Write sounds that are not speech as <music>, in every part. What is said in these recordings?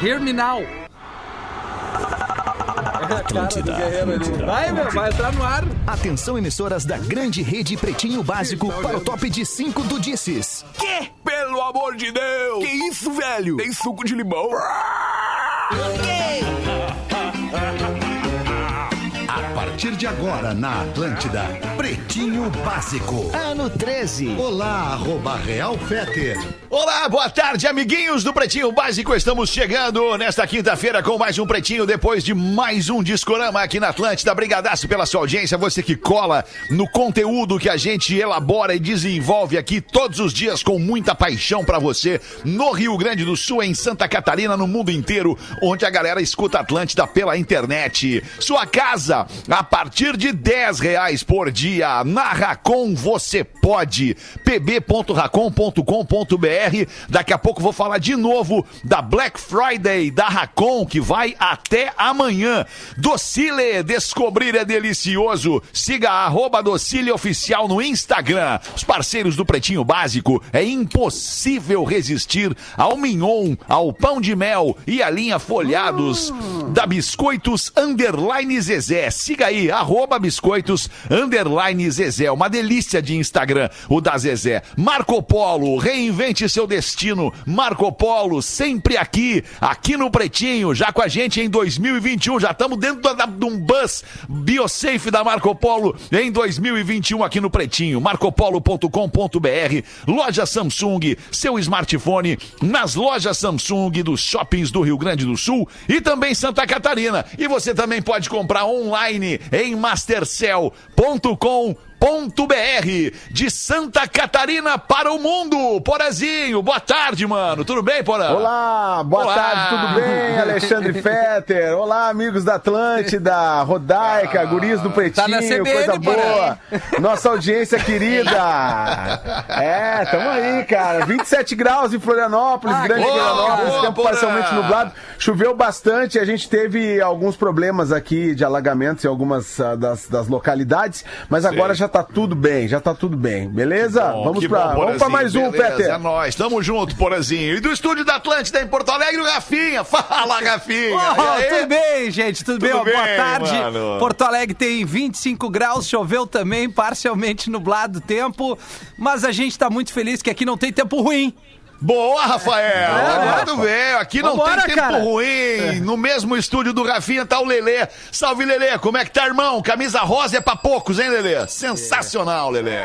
Hear me now. Atlântida, Atlântida. Vai, meu, vai entrar no ar. Atenção, emissoras da grande rede Pretinho Básico para o top de 5 do Disses. Quê? Pelo amor de Deus! Que isso, velho? Tem suco de limão? A partir de agora na Atlântida, Pretinho Básico. Ano 13. Olá, arroba Real Feter. Olá, boa tarde, amiguinhos do Pretinho Básico. Estamos chegando nesta quinta-feira com mais um Pretinho, depois de mais um Discorama aqui na Atlântida. Brigadaço pela sua audiência, você que cola no conteúdo que a gente elabora e desenvolve aqui todos os dias com muita paixão pra você, no Rio Grande do Sul, em Santa Catarina, no mundo inteiro, onde a galera escuta Atlântida pela internet. Sua casa, a partir de 10 reais por dia. Na Racon você pode. pb.racon.com.br Daqui a pouco vou falar de novo da Black Friday da Racon, que vai até amanhã. Docile, descobrir é delicioso. Siga arroba Docile Oficial no Instagram. Os parceiros do Pretinho Básico, é impossível resistir ao mignon, ao pão de mel e à linha folhados da Biscoitos Underline Zezé. Siga aí, arroba Biscoitos Underline Zezé. Uma delícia de Instagram, o da Zezé. Marco Polo, reinvente seu destino. Marco Polo, sempre aqui, aqui no Pretinho, já com a gente em 2021. Já estamos dentro de um bus Biosafe da Marco Polo em 2021 aqui no Pretinho. marcopolo.com.br, loja Samsung, seu smartphone nas lojas Samsung dos shoppings do Rio Grande do Sul e também Santa Catarina. E você também pode comprar online em mastercell.com com .br de Santa Catarina para o mundo. Porazinho, boa tarde, mano. Tudo bem, Porã? Olá, boa Olá. tarde, tudo bem? <laughs> Alexandre Fetter. Olá, amigos da Atlântida, Rodaica, guris do Pretinho, Tá CBN, coisa porém. boa. Nossa audiência querida. <laughs> É, tamo aí, cara. 27 graus em Florianópolis, Ah, grande boa, Florianópolis, boa, tempo Porã. parcialmente nublado. Choveu bastante, a gente teve alguns problemas aqui de alagamentos em algumas ah, das, das localidades, mas agora já tá tudo bem, já tá tudo bem, beleza? Bom, vamos pra, bom, vamos pra mais um, Beleza, Fetter. É nóis, tamo junto, Porazinho. E do estúdio da Atlântida em Porto Alegre, o Rafinha. <laughs> Fala, Rafinha. Oh, tudo bem, gente? Tudo, bem? Tudo Ó, Boa bem, tarde. mano. Porto Alegre tem 25 graus, choveu também, parcialmente nublado o tempo, mas a gente tá muito feliz que aqui não tem tempo ruim. Boa, Rafael! Agora tu veio. Aqui não Vambora, tem tempo cara. ruim. No mesmo estúdio do Rafinha tá o Lelê. Salve, Lelê. Como é que tá, irmão? Camisa rosa é pra poucos, hein, Lelê? Sensacional, Lelê.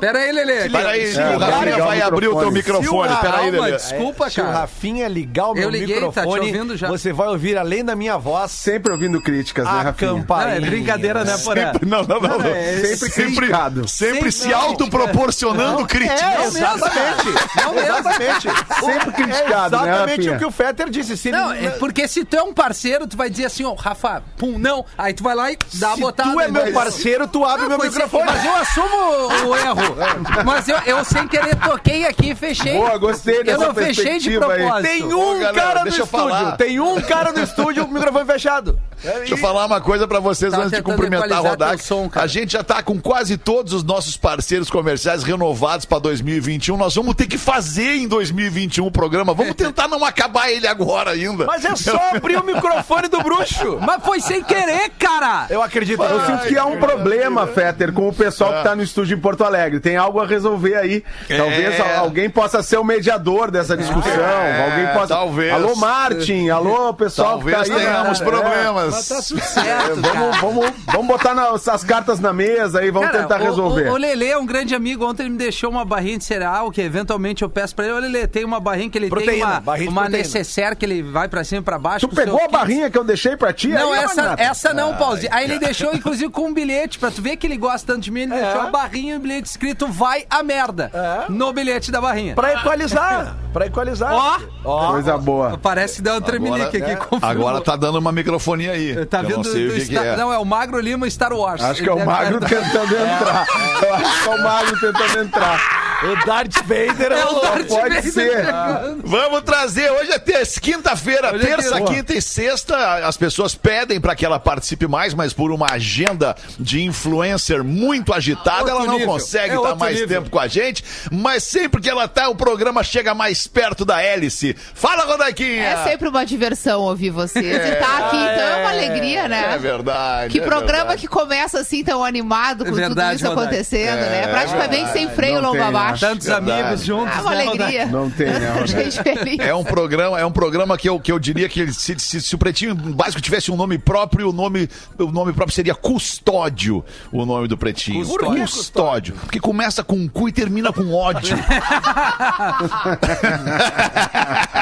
Pera aí, Lelê. Peraí, É, o vai Rafinha ligar o vai abrir o teu microfone. Lelê. desculpa, Se o cara. Rafinha ligar o meu Eu liguei, tá te microfone, ouvindo já. você vai ouvir, além da minha voz, Sempre ouvindo críticas, né, a Rafinha? Não, é brincadeira, né, Porã? Sempre, não, não, não. não. é sempre criticado. Sempre, Sempre- se autoproporcionando críticas. É, exatamente. Não mesmo. Exatamente. <laughs> Sempre criticado, é né, exatamente Rafinha? o que o Fetter disse. Se Não, ele- é porque se tu é um parceiro, tu vai dizer assim, ó, Rafa, pum, não. Aí tu vai lá e dá a se botada. tu é meu parceiro, tu abre Não, meu pois é, microfone. mas eu assumo o erro. <laughs> Mas eu, eu sem querer toquei aqui e fechei. Boa, gostei Eu dessa não fechei de perspectiva aí. propósito. Tem Ô, um galera, cara no eu estúdio. falar. Tem um cara no estúdio, o microfone fechado. Deixa eu falar uma coisa pra vocês Tava antes de tentando cumprimentar a equalizar som, cara. a gente já tá com quase todos os nossos parceiros comerciais renovados pra 2021. Nós vamos ter que fazer em 2021 o programa. Vamos <laughs> tentar não acabar ele agora ainda. Mas é só abrir o microfone do bruxo. <laughs> Mas foi sem querer, cara. Eu acredito. Eu sinto que há um problema, Fetter, com o pessoal que tá no estúdio em Porto Alegre. Tem algo a resolver aí. Talvez É. alguém possa ser o mediador dessa discussão. É, alguém possa. talvez. Alô, Martin. Alô, pessoal Talvez que tá aí. tenhamos É, problemas. Mas tá tudo é, certo, cara. vamos, vamos, vamos botar na- as cartas na mesa aí, vamos Cara, tentar o- resolver. O, o Lelê é um grande amigo. Ontem ele me deixou uma barrinha de cereal que eventualmente eu peço pra ele. Ô, Lelê, tem uma barrinha que ele tem Proteína, uma, de uma proteína. necessaire que ele vai pra cima e pra baixo. tu pegou a barrinha que eu deixei pra ti? Não, aí, essa, essa não, Pauzinho. Aí ele deixou, inclusive, com um bilhete, pra tu ver que ele gosta tanto de mim, ele É. deixou a barrinha e o bilhete escrito vai a merda É. no bilhete da barrinha. Pra equalizar. Pra equalizar. Ó, Ó. Coisa boa. parece que deu um tremelique aqui. confirmou. Agora tá dando uma microfonia aí. Tá vendo não sei do o que, que Star- é. Não, é o Magro Lima Star Wars. Acho que é o Magro tentando entrar. <laughs> Eu acho que é o Magro tentando entrar. O Darth Vader <laughs> É o o- Darth Pode Vader ser. chegando. Vamos trazer, hoje é terça, quinta-feira, é terça, quinta. quinta e sexta. As pessoas pedem para que ela participe mais, mas por uma agenda de influencer muito agitada, Outro ela não nível. consegue É estar outro mais nível. tempo com a gente. Mas sempre que ela tá, o programa chega mais perto da hélice. Fala, Rodaquinha! É sempre uma diversão ouvir vocês. E tá aqui, então é uma alegria, né? É verdade. Que é programa verdade. que começa assim tão animado com É verdade, tudo isso acontecendo, É, né? Praticamente sem freio longo abaixo. Tantos Verdade. amigos juntos. Ah, uma né, alegria. Não tem, né, <laughs> Rodaica? Gente feliz. É um programa, é um programa que eu, que eu diria que se, se- se o Pretinho Básico tivesse um nome próprio, o nome, o nome próprio seria Custódio, o nome do Pretinho. Custódio. Por que Custódio? Porque começa com cu e termina com ódio. <laughs>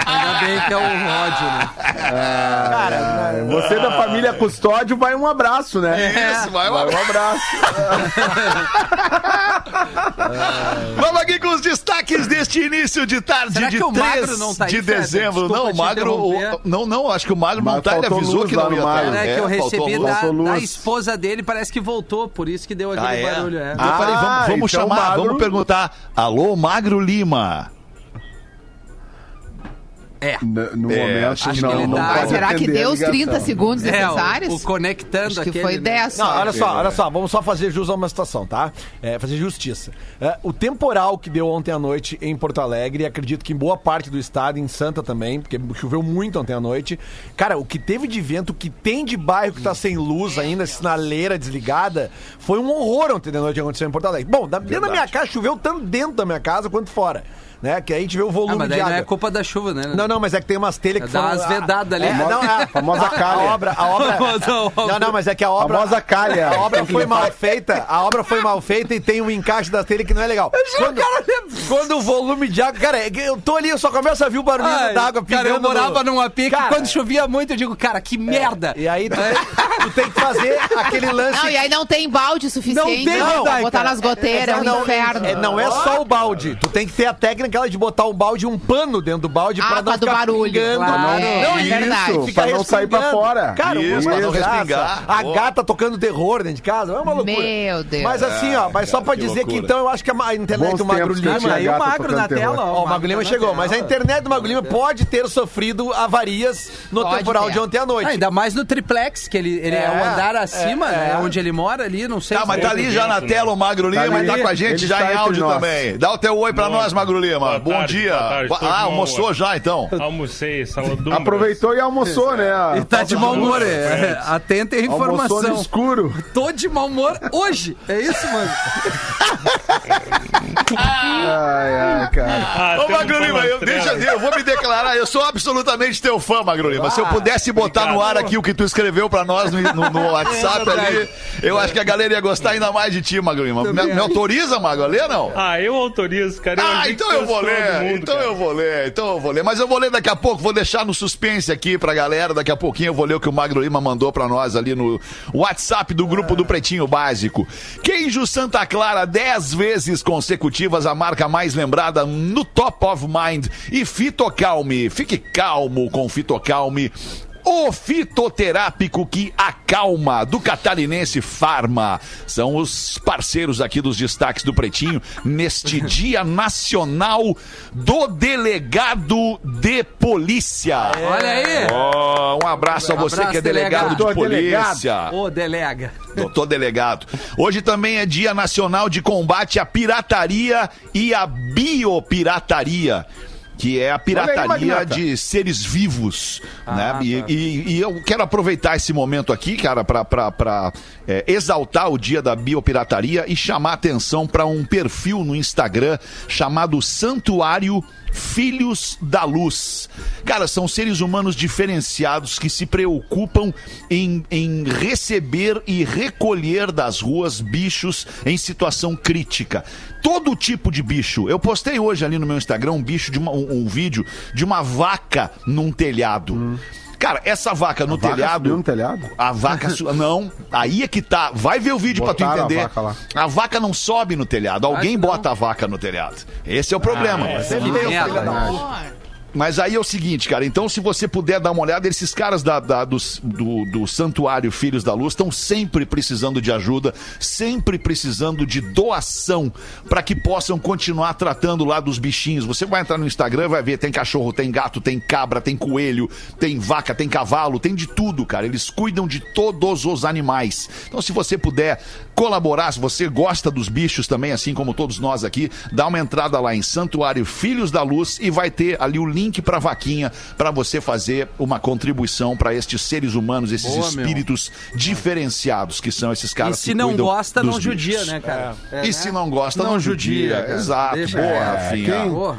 Ainda bem que é o ódio, né? É, Você da família Custódio vai um abraço, né? Isso, vai, Vai vai. um abraço. <laughs> Vamos aqui com os destaques deste início de tarde Será de que o 3 Magro não tá aí, de dezembro. Desculpa não, o Magro. o- não, não, acho que o Magro não Mas tá. Ele avisou que não ia estar. É, que eu faltou recebi da, da esposa dele, parece que voltou, por isso que deu aquele Ah, é? barulho. É. Então, peraí, vamos, Ah, vamos então chamar, Magro- vamos perguntar. Alô, Magro Lima. É. No, no É, momento, acho que não, ele não tá- pode será que deu os ligação. 30 segundos É, necessários? o, o conectando Acho que aquele, foi né? 10 Não, só. olha só, olha só, vamos só fazer jus a uma situação, tá? É, fazer justiça. É, o temporal que deu ontem à noite em Porto Alegre, acredito que em boa parte do estado, em Santa também, porque choveu muito ontem à noite. Cara, o que teve de vento, o que tem de bairro que tá sem luz ainda, sinaleira desligada, foi um horror ontem de noite que aconteceu em Porto Alegre. Bom, dentro da minha casa, choveu tanto dentro da minha casa quanto fora. Né? Que aí a gente vê o Ah, volume mas de daí não água. é culpa da chuva, né? Não, não, mas é que tem umas telhas que Dá foram... umas vedadas ali. É, não, é, <laughs> famosa a- calha. A obra, a obra... <laughs> Famosa obra. Não, não, mas é que a obra... Famosa calha. A obra foi mal feita, a obra foi mal feita e tem um encaixe da telha que não é legal. Quando, quando o volume de água... Cara, é eu tô ali, eu só começo a ver o barulho Ai, da água pingando Cara, eu morava no... num AP que Cara, quando chovia muito, eu digo, cara, que merda. E aí tu, tu tem que fazer aquele lance... Não, e aí não tem balde suficiente Não tem, pra Rodaica. botar nas goteiras, é não, inferno. é, não é só o balde. Tu tem que ter a técnica de botar um balde um pano dentro do balde Ah, pra não do ficar barulho, pingando. claro. Não, É, não, é isso, verdade. fica Pra não sair pra fora. Cara, Isso, uma pra não respingar. A Boa. gata tocando terror dentro de casa, é uma loucura. Meu Deus. Mas assim, ó, mas só pra que dizer que loucura. então eu acho que a internet Bons do Magro que Lima... Aí o magro na terror. tela, Ó, o Magro Lima chegou, mas a internet do Magro Lima pode ter sofrido avarias no temporal de ontem à noite. Ah, ainda mais no triplex, que ele, é, É, o andar acima, é, né? é. Onde ele mora ali, não sei Tá, mas tá ali já na tela o Magro Lima Tá e tá com a gente já está em áudio também. Dá o teu oi pra nós, Magro Lima. Boa Bom tarde, dia. boa tarde, tô de ah, mau almoçou humor. já então? Almocei, saladum. Aproveitou e almoçou, né? E tá de mau humor, é. É. Atentem a Almoçou no informação. escuro. Tô de mau humor hoje. É isso, mano. <laughs> Ai. Ah, Ô, Magro Lima, eu, deixa, eu vou me declarar, eu sou absolutamente teu fã, Magro Lima. Se eu pudesse botar no ar aqui o que tu escreveu pra nós no, no- no WhatsApp ali, eu acho que a galera ia gostar ainda mais de ti, Magro Lima. Me, me autoriza, Magro, a ler, não? Ah, eu autorizo, cara. Eu Ah, então eu vou ler, mundo, então cara. eu vou ler, então eu vou ler. Mas eu vou ler daqui a pouco, vou deixar no suspense aqui pra galera. Daqui a pouquinho eu vou ler o que o Magro Lima mandou pra nós ali no WhatsApp do grupo do Pretinho Básico. Queijo Santa Clara, 10 vezes consecutivas, a marca mais lembrada no Top of Mind. E Fitocalme, fique calmo com Fitocalme. O fitoterápico que acalma, do Catarinense Farma. São os parceiros aqui dos destaques do Pretinho neste <laughs> Dia Nacional do Delegado de Polícia. Olha aí. Oh, um abraço a você Abraço, que é delegado, delegado. de polícia. Ô, delega. Doutor delegado. Hoje também é Dia Nacional de Combate à Pirataria e à Biopirataria. Que é a pirataria Magnata. de seres vivos, né? tá. E, e- e eu quero aproveitar esse momento aqui, cara, pra, é, exaltar o dia da biopirataria e chamar atenção para um perfil no Instagram chamado Santuário Filhos da Luz. Cara, são seres humanos diferenciados que se preocupam em, em receber e recolher das ruas bichos em situação crítica. Todo tipo de bicho. Eu postei hoje ali no meu Instagram um bicho de uma- um, um vídeo de uma vaca num telhado. Cara, essa vaca no vaca telhado. subiu no telhado? A vaca. Não, aí é que tá. Vai ver o vídeo pra Botaram tu a entender. vaca lá. A vaca não sobe no telhado. Alguém que não. bota a vaca no telhado. Esse é o problema. Sempre tem merda. filho da Amor. Mas aí é o seguinte, cara. Então, se você puder dar uma olhada, esses caras da, da- dos- do, do Santuário Filhos da Luz estão sempre precisando de ajuda, sempre precisando de doação para que possam continuar tratando lá dos bichinhos. Você vai entrar no Instagram vai ver: tem cachorro, tem gato, tem cabra, tem coelho, tem vaca, tem cavalo, tem de tudo, cara. Eles cuidam de todos os animais. Então, se você puder colaborar, se você gosta dos bichos também, assim como todos nós aqui, dá uma entrada lá em Santuário Filhos da Luz e vai ter ali o link pra vaquinha para você fazer uma contribuição para estes seres humanos, esses Boa, meu. espíritos diferenciados que são esses E caras se que não gosta, não judia, né, cara? É, e né? se não gosta, não, Não judia. judia. Exato. Deixa- Boa, é, Rafinha.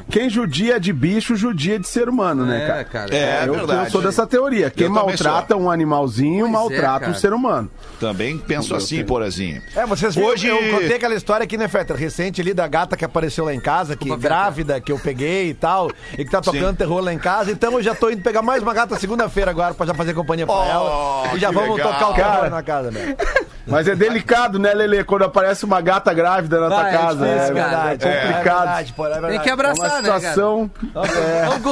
Quem, quem judia de bicho, judia de ser humano, né, É, cara? cara. É, eu, verdade. eu sou dessa teoria. Quem maltrata um animalzinho, Pois é, maltrata um ser humano. Também penso assim, Porazinho. É, vocês viram, Hoje- eu contei aquela história aqui, né, Fetter? Recente ali da gata que apareceu lá em casa, que grávida, que eu peguei e tal, e que tá tocando Terror lá em casa. Então eu já tô indo pegar mais uma gata segunda-feira agora pra já fazer companhia pra Oh, ela. E já vamos legal. tocar o terror Cara. na casa, né? Mas é delicado, né, Lele? Quando aparece uma gata grávida na tua Ah, é casa. difícil, é, cara. é complicado. É verdade, porra, é verdade. Tem que É uma abraçar, né, cara? situação.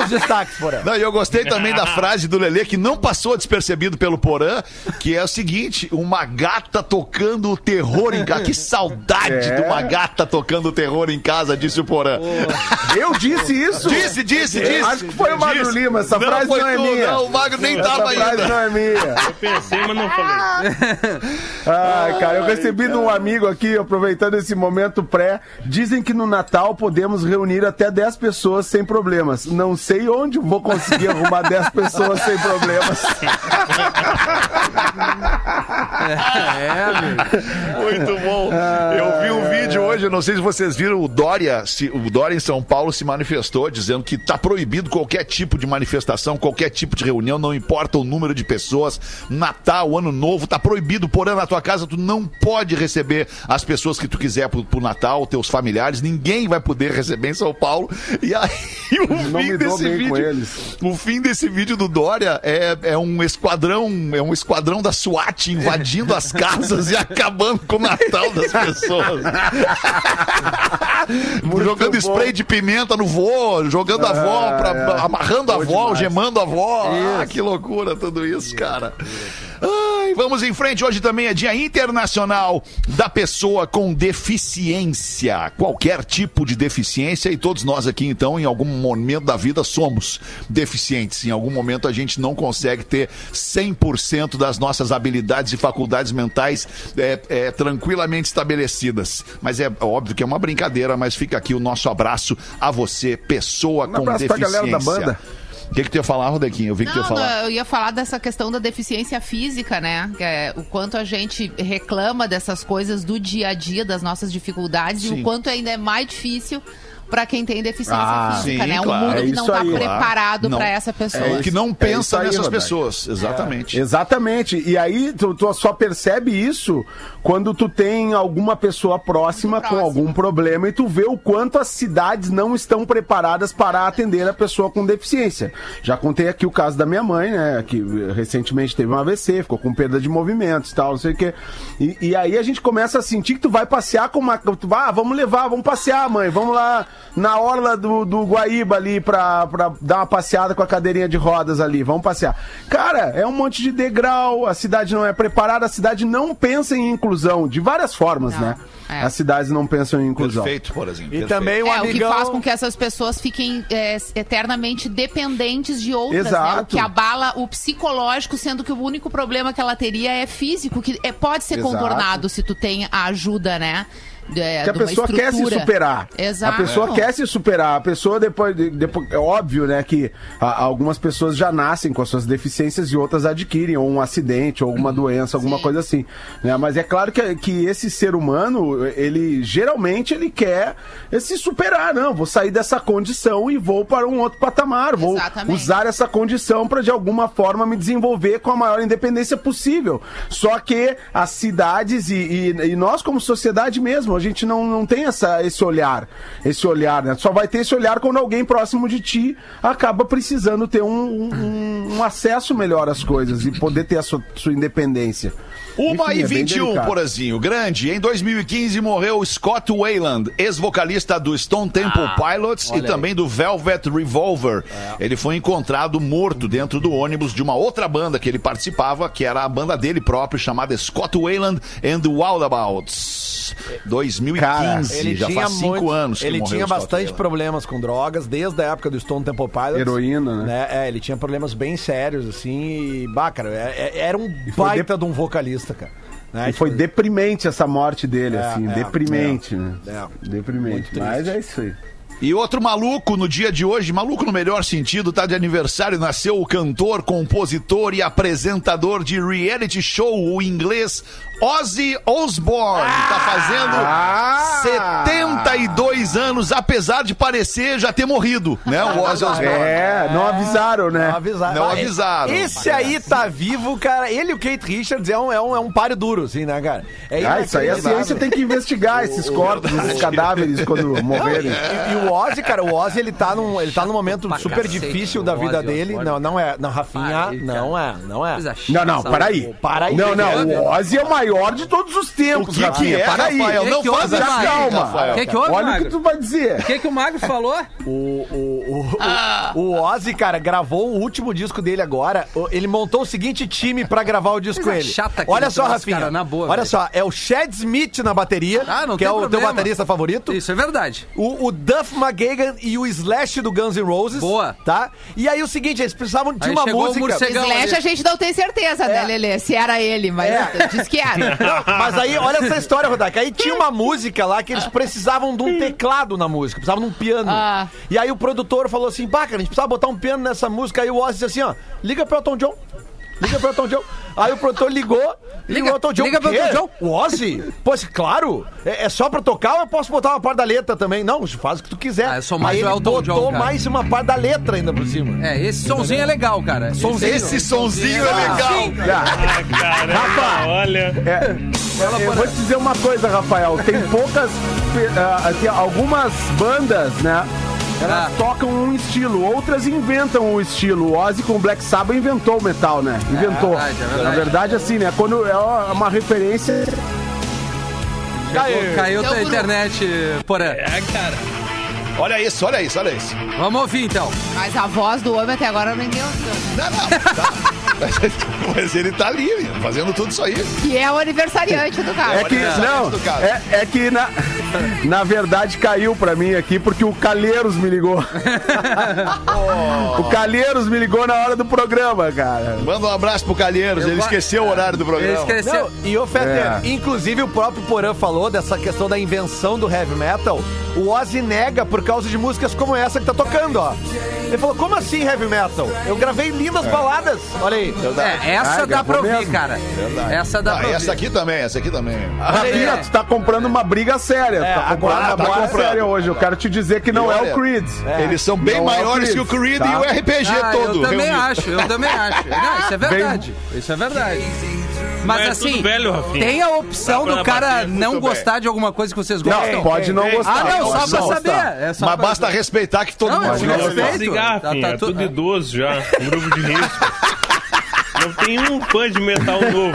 Os destaques, porra. Não, e eu gostei também da frase do Lelê, que não passou despercebido pelo Porã, que é o seguinte: uma gata tocando o terror em casa. Que saudade É. de uma gata tocando o terror em casa, disse o Porã. Eu disse isso? Disse, disse, disse. Acho que foi o Magro Disse. Lima, essa frase foi não é tu, minha. Não, o Magro nem Essa tava frase ainda. não é minha. Eu pensei, mas não falei. <laughs> Ai, cara, eu recebi de um amigo aqui, aproveitando esse momento pré. Dizem que no Natal podemos reunir até 10 pessoas sem problemas. Não sei onde vou conseguir arrumar 10 <laughs> pessoas sem problemas. É, meu. Muito bom. Eu vi um vídeo hoje, não sei se vocês viram, o Dória, o Dória em São Paulo se manifestou dizendo que tá proibido qualquer tipo de manifestação, qualquer tipo de reunião, não importa o número de pessoas, Natal, Ano Novo, tá proibido, porém na tua casa tu não pode receber as pessoas que tu quiser pro, pro Natal, teus familiares, ninguém vai poder receber em São Paulo. E aí <laughs> o Não fim desse vídeo, o fim desse vídeo do Dória é, é um esquadrão, é um esquadrão da SWAT invadindo as <laughs> casas e acabando com o Natal das pessoas. <laughs> jogando bom. spray de pimenta no vô, jogando a avó, pra- é. amarrando a avó, demais. algemando a avó. Ah, que loucura tudo isso, cara. Ai, vamos em frente. Hoje também é Dia Internacional da Pessoa com Deficiência. Qualquer tipo de deficiência, e todos nós aqui, então, em algum momento da vida, somos deficientes. Em algum momento a gente não consegue ter 100% das nossas habilidades e faculdades mentais é, é, tranquilamente estabelecidas. Mas é óbvio que é uma brincadeira, mas fica aqui o nosso abraço a você, pessoa Um com abraço pra deficiência. galera da banda. O que, que tu ia falar, Rodequinho? Eu vi que tu ia Não, falar. não, eu ia falar dessa questão da deficiência física, né? É o quanto a gente reclama dessas coisas do dia a dia, das nossas dificuldades, e Sim. o quanto ainda é mais difícil para quem tem deficiência Ah, física, sim, né? claro. Um mundo É que não está aí. preparado para essa pessoa. Ou que não É pensa isso aí, nessas pessoas. Exatamente. Exatamente. E aí tu, tu só percebe isso quando tu tem alguma pessoa próxima com algum problema e tu vê o quanto as cidades não estão preparadas para atender a pessoa com deficiência. Já contei aqui o caso da minha mãe, né? Que recentemente teve um AVC, ficou com perda de movimentos e tal, não sei o quê. E, e aí a gente começa a sentir que tu vai passear com uma. Tu vai, ah, vamos levar, vamos passear, mãe. Vamos lá na orla do, do Guaíba ali pra, pra dar uma passeada com a cadeirinha de rodas ali. Vamos passear. Cara, é um monte de degrau, a cidade não é preparada, a cidade não pensa em inclusão, de várias formas, Não, né? é. As cidades não pensam em inclusão. Perfeito, por exemplo. E perfeito. também um É, o que amigão... faz com que essas pessoas fiquem é, eternamente dependentes de outras, né? O Exato. que abala o psicológico, sendo que o único problema que ela teria é físico, que é, pode ser Exato. contornado se tu tem a ajuda, né? De- que a pessoa quer se superar. Exato. A pessoa quer se superar. A pessoa depois, de- depois é óbvio, né, que a- algumas pessoas já nascem com as suas deficiências e outras adquirem ou um acidente ou alguma doença, alguma Sim. coisa assim, né? Mas é claro que, que esse ser humano, ele geralmente ele quer se superar, não, vou sair dessa condição e vou para um outro patamar, vou Exatamente. usar essa condição para de alguma forma me desenvolver com a maior independência possível. Só que as cidades e, e- e nós como sociedade mesmo, a gente não, não tem essa, esse olhar. Esse olhar, né? Só vai ter esse olhar quando alguém próximo de ti acaba precisando ter um, um, um acesso melhor às coisas e poder ter a sua, sua independência. Uma Enfim, e é bem 21, delicado. Porazinho. Grande. Em 2015 morreu Scott Wayland, ex-vocalista do Stone Temple Ah, Pilots e também do Velvet Revolver. É. Ele foi encontrado morto dentro do ônibus de uma outra banda que ele participava, que era a banda dele próprio, chamada Scott Wayland and the Wildabouts. 2015, já faz cinco muito- anos que Ele tinha bastante problemas com drogas, desde a época do Stone Temple Pilots. Heroína, né? É, ele tinha problemas bem sérios, assim, e, bah, cara, é- é- era um baita de um vocalista, cara. Né? E foi Tipo, deprimente essa morte dele, É, assim, é, deprimente, né? É. Deprimente. Mas é isso aí. E outro maluco no dia de hoje, maluco no melhor sentido, tá de aniversário, nasceu o cantor, compositor e apresentador de reality show, o inglês Ozzy Osbourne. Tá fazendo 72 anos, apesar de parecer já ter morrido, né? O Ozzy Osbourne. É, não avisaram, né? Não avisaram. Não Ah, avisaram. Esse aí tá vivo, cara. Ele e o Kate Richards é um, é um, é um páreo duro, assim, né, cara? É Ah, isso aí a ciência tem que investigar <laughs> esses corpos, esses cadáveres quando morrerem. E, e o Ozzy, cara, o Ozzy, ele tá num, ele tá num momento super cacete, difícil da vida Ozzy dele. Osbourne. Não, não é. Não, Rafinha, não é, não é. Não, não, para aí. Para aí. Não, não, o Ozzy é o maior de todos os O tempos, que, que Rafinha, é, para aí. Rafael? Que Não que faz houve, assim, Magro? calma. Rafael. O que, que houve, Olha o Magro? que tu vai dizer. O que, que o Magro falou? O, o, o, o Ozzy, cara, gravou o último disco dele agora. Ele montou o seguinte time pra gravar o disco ele. chata Olha só, troço, Rafinha. cara, na boa, Olha velho. só, é o Chad Smith na bateria, Ah, não que tem é o problema. teu baterista favorito. Isso é verdade. O, o Duff McGagan e o Slash do Guns N' Roses. Boa. Tá? E aí o seguinte, eles precisavam de Aí uma música. Slash a gente não tem certeza, É. né, Lelê? Se era ele, mas É. <laughs> diz que era. Não, mas aí, olha essa história, Rodak. Aí tinha uma música lá que eles precisavam de um teclado na música, precisavam de um piano. Ah. E aí o produtor falou assim: pá, cara, a gente precisava botar um piano nessa música. Aí o Ozzy disse assim: ó, liga pro Elton John. Liga pro Elton John. Aí o produtor ligou. Liga, pro Elton John. liga pro "Quê? Elton John." O Ozzy? Pô, esse- claro. É, é só pra tocar ou eu posso botar uma parte da letra também? Não, faz o que tu quiser. Ah, eu sou mais aí o Elton botou John, cara. mais uma parte da letra ainda por cima. É, esse sonzinho é legal, cara. Sonzinho. Esse sonzinho é legal. Ah, caramba, Rafa. olha. É, eu vou te dizer uma coisa, Rafael. Tem poucas. ah, tem algumas bandas, né? Elas Ah. tocam um estilo, outras inventam um estilo. O Ozzy com o Black Sabbath inventou o metal, né? Inventou. verdade, é verdade. Na verdade, assim, né? Quando é uma referência. Caiu, caiu Então, tua Bruno. internet, porã. É, cara. Olha isso, olha isso, olha isso. Vamos ouvir então. Mas a voz do homem até agora ninguém ouviu. Não, não, tá. <laughs> Mas ele tá ali, fazendo tudo isso aí. Que é o aniversariante do cara. É que, Olha, não, é, é que na, na verdade caiu pra mim aqui porque o Calheiros me ligou. <laughs> O Calheiros me ligou na hora do programa, cara. Manda um abraço pro Calheiros, Eu ele esqueceu o horário do Ele programa. esqueceu. Não, e o Fetter, É. inclusive o próprio Porã falou dessa questão da invenção do heavy metal. O Ozzy nega por causa de músicas como essa que tá tocando, ó. Ele falou, como assim heavy metal? Eu gravei lindas baladas. Olha aí. É, essa Ah, dá pra ouvir, mesmo. cara. Essa dá Ah, pra essa ouvir. aqui também, essa aqui também. Rafinha, tu tá comprando uma briga séria. É, tu tá comprando agora uma tá briga comprando. séria hoje. Eu quero te dizer que não E é olha, o Creed. Eles são bem Não é o maiores que o Creed, tá? e o RPG Ah, todo. eu também reunido. acho, eu também acho. Não, isso é verdade. Isso é verdade. Mas, Mas é assim, velho, Rafinha. tem a opção do cara não gostar de alguma coisa que vocês gostam. Não, pode não gostar. Ah, não, só pra não saber. É só Mas pra- basta respeitar que todo Não, mundo gosta. respeito. Tá- tá tudo- tudo idoso já. Um grupo de risco. Não tem um fã de metal novo.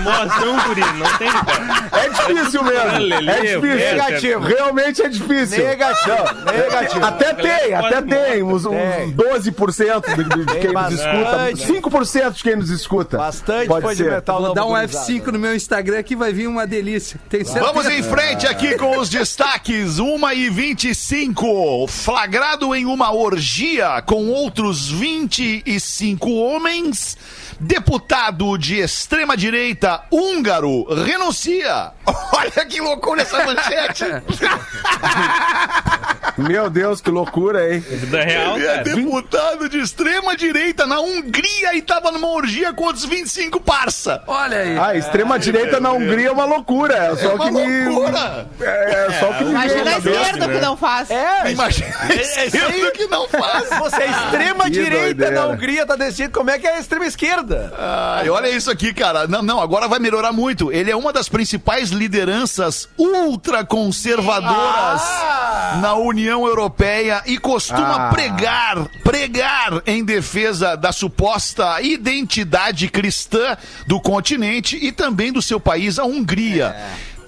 Mozão, guri, não tem, cara. É difícil mesmo. Lelê, É difícil. Negativo. Realmente é difícil. Negativo. Negativo. Até tem, até tem. Uns, uns Tem. 12% de, de quem nos escuta. 5% de quem nos escuta. Bastante Pode fã de ser. metal. Vou não dar um gurizada. F5 no meu Instagram que vai vir uma delícia. Tem certeza. Vamos em frente aqui com os destaques. 1 e 25. Flagrado em uma orgia com outros 25 homens. Deputado de extrema-direita húngaro renuncia. <laughs> Olha que loucura essa manchete. <laughs> Meu Deus, que loucura, hein? Vida real, Ele é cara. deputado de extrema direita na Hungria e tava numa orgia com outros 25 parça. Olha aí. Ah, extrema-direita na Hungria é uma loucura. É só É o uma que me. loucura. É, é só o que me Imagina na a cabeça. esquerda o que não faz. É, Imagina isso <laughs> que não faz. Você é extrema Que direita da Hungria, tá decidindo como é que é a extrema esquerda. Ai, olha isso aqui, cara. Não, não, agora vai melhorar muito. Ele é uma das principais lideranças ultraconservadoras na União Europeia e costuma Ah. pregar, pregar em defesa da suposta identidade cristã do continente e também do seu país, a Hungria.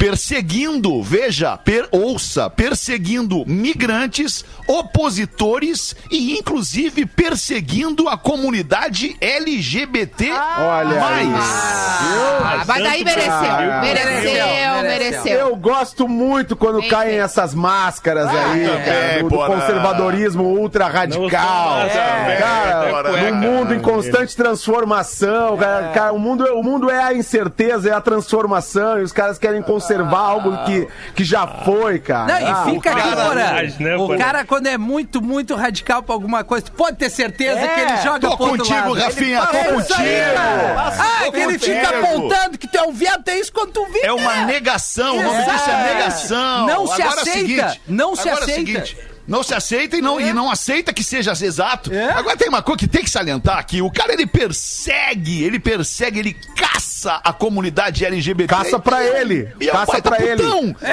Perseguindo, veja, per- ouça, perseguindo migrantes, opositores e inclusive perseguindo a comunidade LGBT. Olha aí. Ah, mas daí mereceu. Ah, mereceu, mereceu, mereceu. Eu gosto muito quando Bem caem essas máscaras aí, também, cara, do, do conservadorismo ultra radical. Não máscara, cara, cueca, num mundo em constante transformação, cara, cara, o, mundo, o mundo é a incerteza, é a transformação, e os caras querem conservar algo que, que já foi, cara. Não, Ah, e fica o aqui, cara- Porã. né, O cara, quando é muito, muito radical pra alguma coisa, tu pode ter certeza É, que ele joga Tô pro outro contigo, lado. Rafinha, tô É contigo. aí, cara. Ah, Tô que ele contigo. fica apontando que tu é um viado, é isso quando tu vê. É uma negação, o nome disso é negação. Não se é o aceita, seguinte, não se agora é o aceita. Não se aceita e não, e não aceita que seja exato. É. Agora tem uma coisa que tem que salientar aqui. O cara, ele persegue, ele persegue, ele caça a comunidade LGBT. Caça pra ele, E é caça pra ele. putão. <laughs>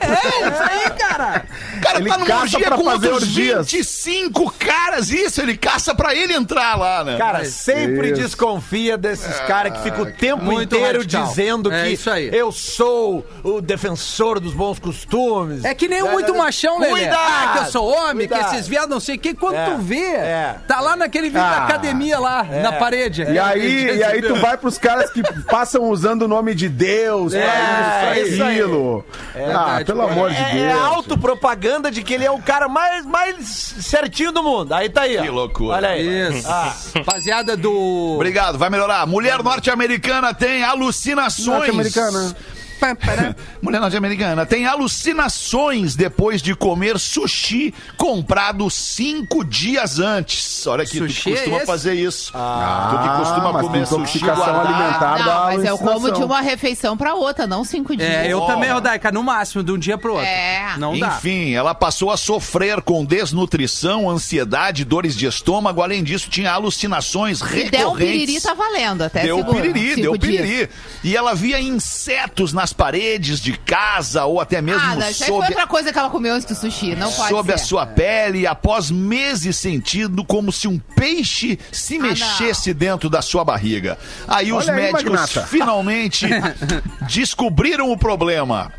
É isso aí, cara. O cara Ele tá numa caça orgia com fazer outros orgias. 25 caras. Isso, ele caça pra ele entrar lá, né? Cara, sempre Isso. desconfia desses caras que ficam o tempo Muito inteiro radical. dizendo É que isso aí. eu sou o defensor dos bons costumes. É que nem o muito machão, Lelê. Cuidado! Ah, que eu sou homem, Cuidado! que esses viados não sei o que. Quando É, tu vê, é. tá lá naquele vídeo da Ah. academia lá, na parede. E aí, <laughs> e aí tu vai pros caras que passam usando o nome de Deus pra É, isso, aquilo. ah, verdade, pelo amor de É, Deus. é autopropaganda de que ele é o cara mais, mais certinho do mundo. Aí tá aí. ó. Que loucura. Olha aí. Isso. Ah. Rapaziada do... Obrigado, vai melhorar. Mulher norte-americana tem alucinações. Norte-americana. <laughs> Mulher norte-americana tem alucinações depois de comer sushi comprado cinco dias antes. Olha aqui, Sushi tu que costuma é fazer isso. tu que costuma mas comer sushi guardado. alimentar. Não, dá mas eu como de uma refeição pra outra, não cinco dias. É, eu Oh. também, Rodaica, no máximo, de um dia pro outro. É. Não dá. Enfim, ela passou a sofrer com desnutrição, ansiedade, dores de estômago. Além disso, tinha alucinações recorrentes. der um piriri, tá valendo. Até Deu segura, piriri, deu dias. piriri. E ela via insetos nas paredes de casa ou até mesmo Ah, isso aí foi sob, outra coisa que ela comeu antes do sushi. Não pode sob ser. a sua pele, após meses sentindo como se um peixe se Ah, mexesse dentro da sua barriga. Aí os Olha aí, médicos magnata. finalmente <laughs> descobriram o problema.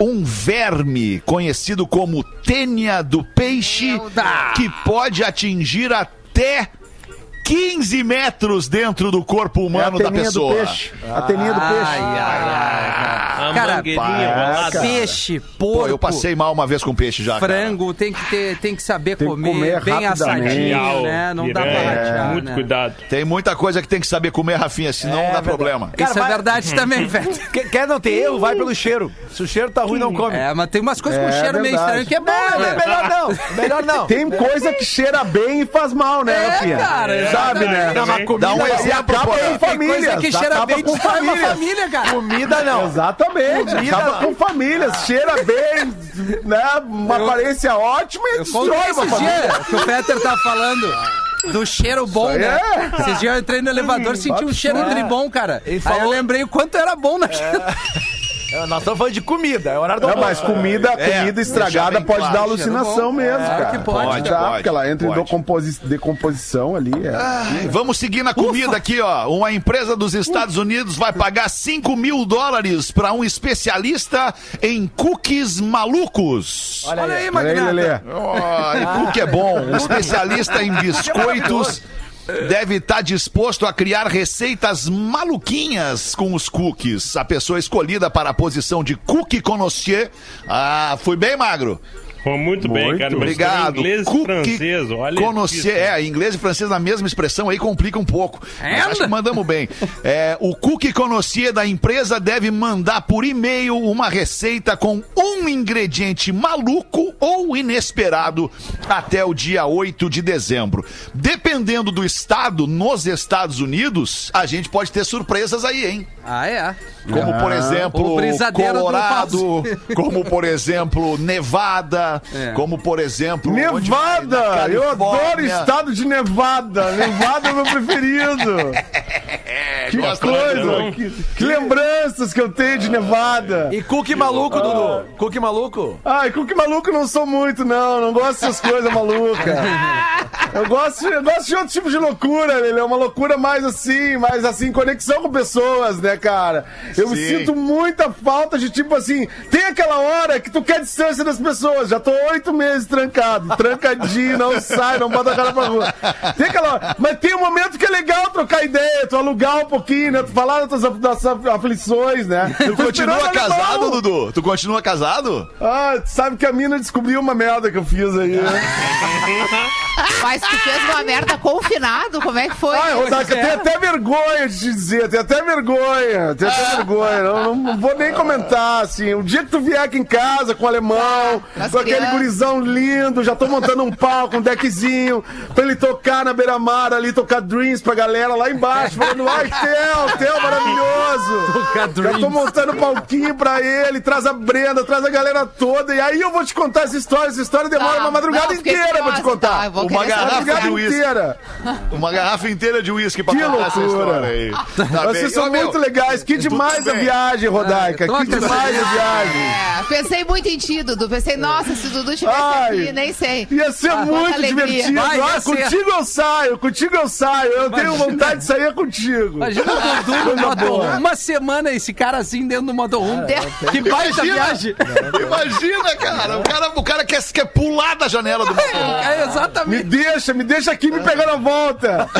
Um verme conhecido como tênia do peixe que pode atingir até 15 metros dentro do corpo É humano da teninha do pessoa. peixe. A teninha do peixe. Ai, ai, ai. Cara, cara. Peixe, porco, Pô, eu passei mal uma vez com peixe já. cara. frango, tem que, ter, tem que saber Tem que comer, comer bem assadinho, né? Não dá pra ratear, Muito né? cuidado. Tem muita coisa que tem que saber comer, Rafinha, senão É dá verdade. problema. Cara, Isso é vai- verdade também, <laughs> velho. Quer, não ter erro, vai pelo cheiro. Se o cheiro tá ruim, não come. É, mas tem umas coisas com É cheiro meio estranho que é bom, né? é melhor não. Melhor não. Tem coisa que cheira bem e faz mal, né, É, Rafinha? cara, Sabe, né? Não, mas Dá um exemplo, acaba com famílias. que cheira bem com família, cara. Comida não. Exatamente. Comida acaba não. com famílias. Cheira bem, né? Uma aparência ótima e destrói uma família. dias que o Peter tava falando do cheiro bom, né? é. Esses dias eu entrei no elevador e senti um cheiro É. tribom, cara. Ele Aí falou- eu lembrei o quanto era bom naquilo. É, Nós estamos falando de comida. É horário do Não, almoço. mas comida, É, comida deixar estragada bem pode claro, dar alucinação bom. mesmo, É, cara. que pode. Pode, Dá, pode, porque ela entra pode. em decomposi- decomposição ali. É. Ai, Vamos seguir na comida aqui, ó. Uma empresa dos Estados Unidos vai pagar 5 mil dólares para um especialista em cookies malucos. Olha Olha aí. aí, Olha aí, Lelê. Magnata. Oh, e cookie é bom. Um especialista em <laughs> biscoitos deve estar disposto a criar receitas maluquinhas com os cookies. A pessoa escolhida para a posição de cookie connoisseur. Ah, fui bem magro. Pô, muito, bem, Muito. cara. Mas Obrigado. Inglês e francês, olha. Conhecer, isso. é, inglês e francês na mesma expressão aí complica um pouco. Mas acho que mandamos bem. É, o cookie conhecer da empresa deve mandar por e-mail uma receita com um ingrediente maluco ou inesperado até o dia 8 de dezembro. Dependendo do estado, nos Estados Unidos, a gente pode ter surpresas aí, hein? Ah, é. Como, por O exemplo, Colorado, <laughs> como, por exemplo, Nevada, É. como, por exemplo... onde Nevada! Eu adoro estado de Nevada. Nevada é meu preferido. <laughs> que coisa! Que, que lembranças que eu tenho de Nevada. E cookie maluco, Dudu? Cookie maluco? Ai, com que maluco não sou muito, não. Não gosto dessas coisas malucas. <laughs> Eu gosto, eu gosto de outro tipo de loucura, ele é uma loucura mais assim, mais assim, conexão com pessoas, né, cara? Eu me Sim. sinto muita falta de tipo assim, tem aquela hora que tu quer distância das pessoas. Já tô oito meses trancado, trancadinho, não sai, não bota a cara pra rua. Tem aquela hora, mas tem um momento que é legal trocar ideia, tu alugar um pouquinho, né? Tu falar das tuas, das tuas aflições, né? Tu continua esperando casado, alemão. Dudu? Tu continua casado? Ah, tu sabe que a mina descobriu uma merda que eu fiz aí, né? <laughs> Mas tu fez uma merda confinado? Como é que foi? Rodaica, eu tenho até vergonha de te dizer, tenho até vergonha, tenho até vergonha. Não, não- não vou nem comentar, assim. O dia que tu vier aqui em casa com o alemão, Nas com aquele crianças. gurizão lindo, já tô montando um palco, um deckzinho, pra ele tocar na beira-mar ali, tocar Dreams pra galera lá embaixo, falando, ai, Theo, Theo maravilhoso. Tocar Já tô Dreams. montando um palquinho pra ele, traz a Brenda, traz a galera toda, e aí eu vou te contar essa história, essa história demora Tá, uma madrugada não, inteira pra te curiosa, tá, contar. eu vou Uma garrafa de uísque. inteira. Uma garrafa inteira de uísque pra Que contar essa loucura. história aí. <laughs> Tá Vocês bem. são Ô, meu, muito legais. Que demais a bem. viagem, Rodaica. É, que tudo demais a viagem. É, pensei muito em ti, Dudu. Pensei, nossa, se o Dudu estivesse aqui, nem sei. Ia ser Ah, muito divertido. Vai, ah, contigo eu saio, contigo eu saio. Eu tenho vontade de sair contigo. Imagina o Dudu no motorhome. Uma semana esse cara assim dentro do motorhome. Que baita Imagina. viagem. Imagina, cara. O cara, o cara quer, quer pular da janela do motorhome. É Me exatamente. deixa, me deixa aqui me pegar na volta. <laughs>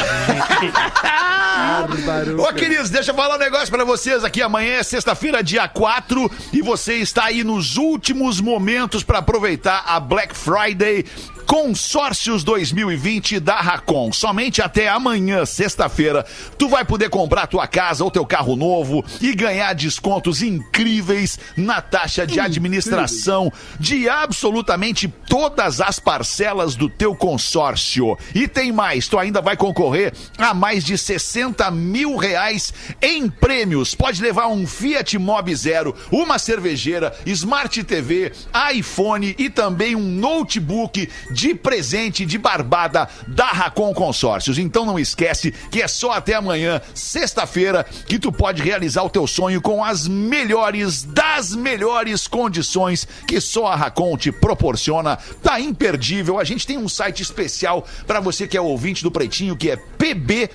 Ô, queridos, deixa eu falar um negócio pra vocês aqui. Amanhã é sexta-feira, dia 4, e você está aí nos últimos momentos pra aproveitar a Black Friday Consórcios 2020 da Racon. Somente até amanhã, sexta-feira, tu vai poder comprar tua casa ou teu carro novo e ganhar descontos incríveis na taxa de administração de absolutamente todas as parcelas do teu consórcio. E tem mais, tu ainda vai concorrer a mais de 60 mil reais em prêmios. Pode levar um Fiat Mobi Zero, uma cervejeira, Smart TV, iPhone e também um notebook de presente de barbada da Racon Consórcios. Então não esquece que é só até amanhã, sexta-feira, que tu pode realizar o teu sonho com as melhores das melhores condições que só a Racon te proporciona. Tá imperdível. A gente tem um site especial para você que é ouvinte do Pretinho, que é pb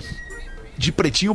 de pretinho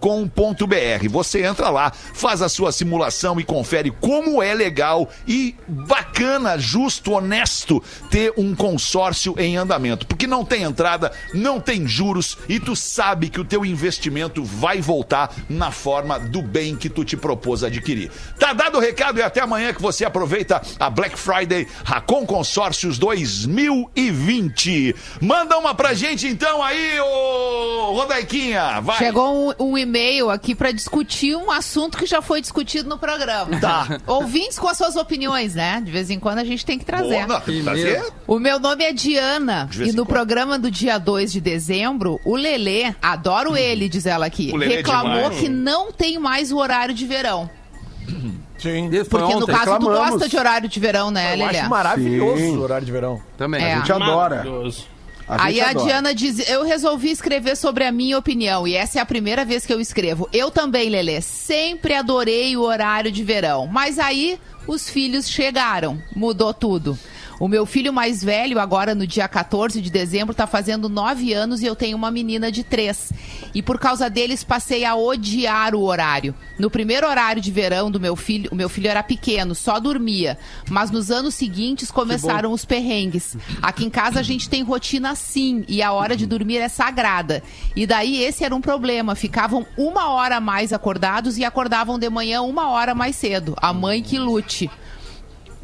com.br. Você entra lá, faz a sua simulação e confere como é legal e bacana, justo, honesto ter um consórcio em andamento. Porque não tem entrada, não tem juros e tu sabe que o teu investimento vai voltar na forma do bem que tu te propôs adquirir. Tá dado o recado e até amanhã que você aproveita a Black Friday Racon Consórcios 2020. Manda uma pra gente então aí, ô Rodaiquinha. Vai. Chegou um, um e-mail aqui pra discutir um assunto que já foi discutido no programa. Tá. Ouvintes com as suas opiniões, né? De vez em quando a gente tem que trazer. Boa, trazer. O meu nome é Diana De vez e no quando. programa do dia 2 de dezembro, o Lelê, adoro ele, diz ela aqui, é reclamou demais. que não tem mais o horário de verão. Sim. Porque no ontem. caso tu reclamamos. gosta de horário de verão, né, Eu Lelê? acho maravilhoso Sim. o horário de verão. Também. É. A gente adora. Maravilhoso. A Aí gente a adora. Diana diz: Eu resolvi escrever sobre a minha opinião, e essa é a primeira vez que eu escrevo. Eu também, Lelê, sempre adorei o horário de verão. Mas aí os filhos chegaram, mudou tudo. O meu filho mais velho, agora no dia 14 de dezembro, tá fazendo nove anos e eu tenho uma menina de três. E por causa deles passei a odiar o horário. No primeiro horário de verão do meu filho, o meu filho era pequeno, só dormia. Mas nos anos seguintes começaram os perrengues. Aqui em casa a gente tem rotina sim, e a hora de dormir é sagrada. E daí esse era um problema. Ficavam uma hora a mais acordados e acordavam de manhã uma hora mais cedo. A mãe que lute.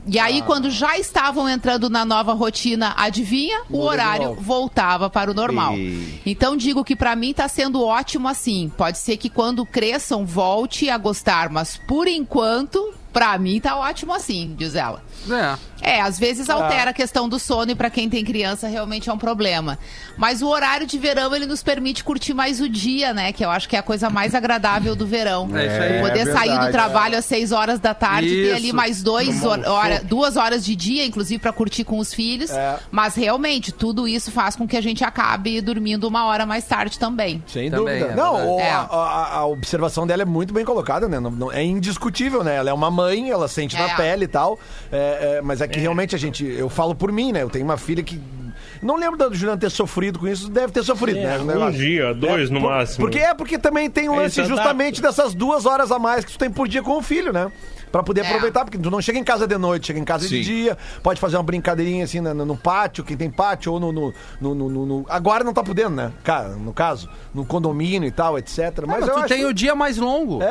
E aí, quando já estavam entrando na nova rotina, adivinha? O horário voltava para o normal. E- Então, digo que pra mim tá sendo ótimo assim. Pode ser que quando cresçam, volte a gostar, mas por enquanto, pra mim tá ótimo assim, diz ela. É. É, às vezes altera a questão do sono e pra quem tem criança realmente é um problema. Mas o horário de verão ele nos permite curtir mais o dia, né? Que eu acho que é a coisa mais agradável do verão. É isso aí. Poder É sair do verdade. trabalho às seis horas da tarde e ter ali mais dois hor- hora, duas horas de dia, inclusive pra curtir com os filhos. É. Mas realmente tudo isso faz com que a gente acabe dormindo uma hora mais tarde também. Sem Também, dúvida. é não, verdade. o- É. a, a- a observação dela é muito bem colocada, né? Não- não- é indiscutível, né? Ela é uma mãe, ela sente na pele e tal. É, é, mas é que realmente a gente. Eu falo por mim, né? Eu tenho uma filha que. Não lembro da Juliana ter sofrido com isso, deve ter sofrido, É, né? o um dia, dois no por- máximo. Porque é porque também tem um É, lance isso justamente dessas duas horas a mais que tu tem por dia com o filho, né? Pra poder É. aproveitar, porque tu não chega em casa de noite, chega em casa Sim. de dia, pode fazer uma brincadeirinha assim no, no pátio, quem tem pátio, ou no, no, no- no- no- no- Agora não tá podendo, né? Cara, no caso, no condomínio e tal, etc. Mas, Mas, eu tu acho tem o dia mais longo. É, É,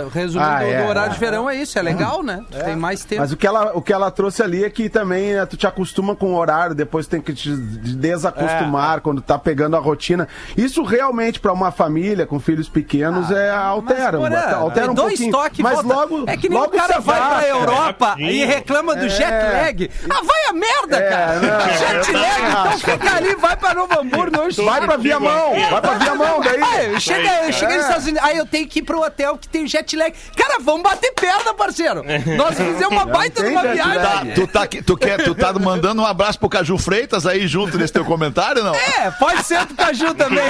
é, resumindo Ah, do, é, do horário é. de verão é isso, é legal, né? Tu tem mais tempo. Mas o que, ela, o que ela trouxe ali é que também né, tu te acostuma com o horário, depois tem que te desacostumar quando tá pegando a rotina. Isso realmente, pra uma família com filhos pequenos, é, altera. Ah, Mas, porra, altera um dois pouquinho. toques, mas volta. logo. É que nem logo o cara se vai pra. Europa rapidinho. e reclama do jet lag. Ah, vai a merda, É, cara! não, jet lag, então fica ali, vai pra Novo Hamburgo, não Vai pra Viamão, vai pra Viamão, daí. Aí, chega, chega nos Estados Unidos, aí eu tenho que ir pro hotel que tem jet lag. Cara, vamos bater perna, parceiro. Nós fizemos uma baita de uma viagem. lag. Tu tá, tu, quer, tu tá mandando um abraço pro Caju Freitas aí junto nesse teu comentário, não? É, pode ser pro Caju também.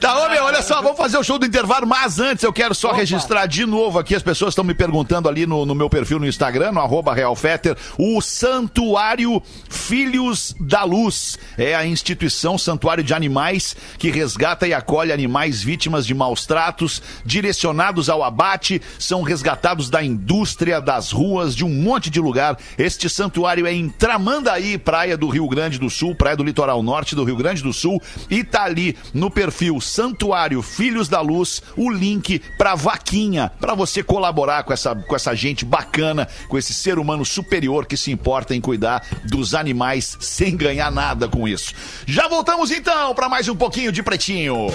Tá, meu, olha só, vamos fazer o show do intervalo, mas antes eu quero só registrar de novo aqui, as pessoas estão me perguntando ali no, no meu perfil no Instagram, no realfetter, o Santuário Filhos da Luz. É a instituição Santuário de Animais que resgata e acolhe animais vítimas de maus tratos, direcionados ao abate, são resgatados da indústria, das ruas, de um monte de lugar. Este santuário é em Tramandaí, praia do Rio Grande do Sul, praia do litoral norte do Rio Grande do Sul, e tá ali no perfil Santuário Filhos da Luz o link pra vaquinha, pra você colaborar com essa, com essa gente bacana, com esse ser humano superior que se importa em cuidar dos animais sem ganhar nada com isso. Já voltamos então pra mais um pouquinho de pretinho.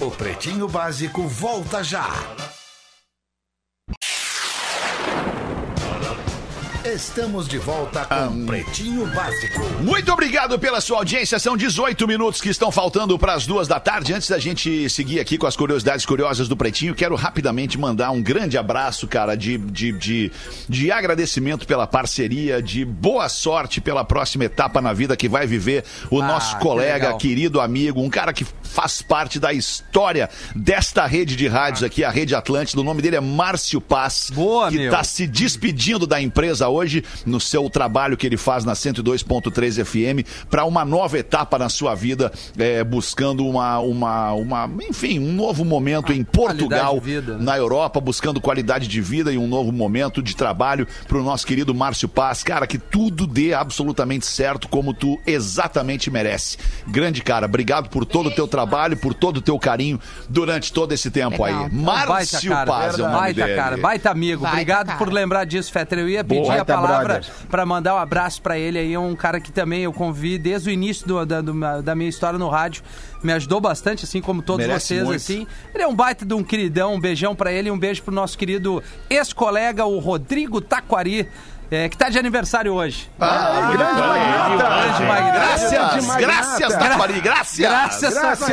O Pretinho Básico volta já. Estamos de volta com Pretinho Básico. Muito obrigado pela sua audiência. São 18 minutos que estão faltando para as duas da tarde. Antes da gente seguir aqui com as curiosidades curiosas do Pretinho, quero rapidamente mandar um grande abraço, cara, de, de, de, de agradecimento pela parceria, de boa sorte pela próxima etapa na vida que vai viver o Ah, nosso que colega, legal. querido amigo, um cara que faz parte da história desta rede de rádios aqui, a Rede Atlântida. O nome dele é Márcio Paz, Boa, que meu. tá se despedindo da empresa hoje no seu trabalho que ele faz na 102.3 FM para uma nova etapa na sua vida, é, buscando uma, uma, uma, enfim, um novo momento em Portugal, qualidade de vida, né? na Europa, buscando qualidade de vida e um novo momento de trabalho para o nosso querido Márcio Paz. Cara, que tudo dê absolutamente certo como tu exatamente merece. Grande cara, obrigado por todo o teu trabalho, por todo o teu carinho durante todo esse tempo Legal. aí. Baita Márcio cara, Paz é o nome baita dele. cara, baita amigo. Baita Obrigado cara. por lembrar disso, Fetter. Eu ia pedir a Baita palavra brother. pra mandar um abraço pra ele aí, é um cara que também eu convivi desde o início do- da, do- da minha história no rádio. Me ajudou bastante, assim como todos Merece vocês, muito. assim. Ele é um baita de um queridão, um beijão pra ele e um beijo pro nosso querido ex-colega, o Rodrigo Taquari. É, que tá de aniversário hoje. Ah, grande magnata. Grande magnata. Graças, Grande magnata. graças, Taquari, graças. Graças, Graças.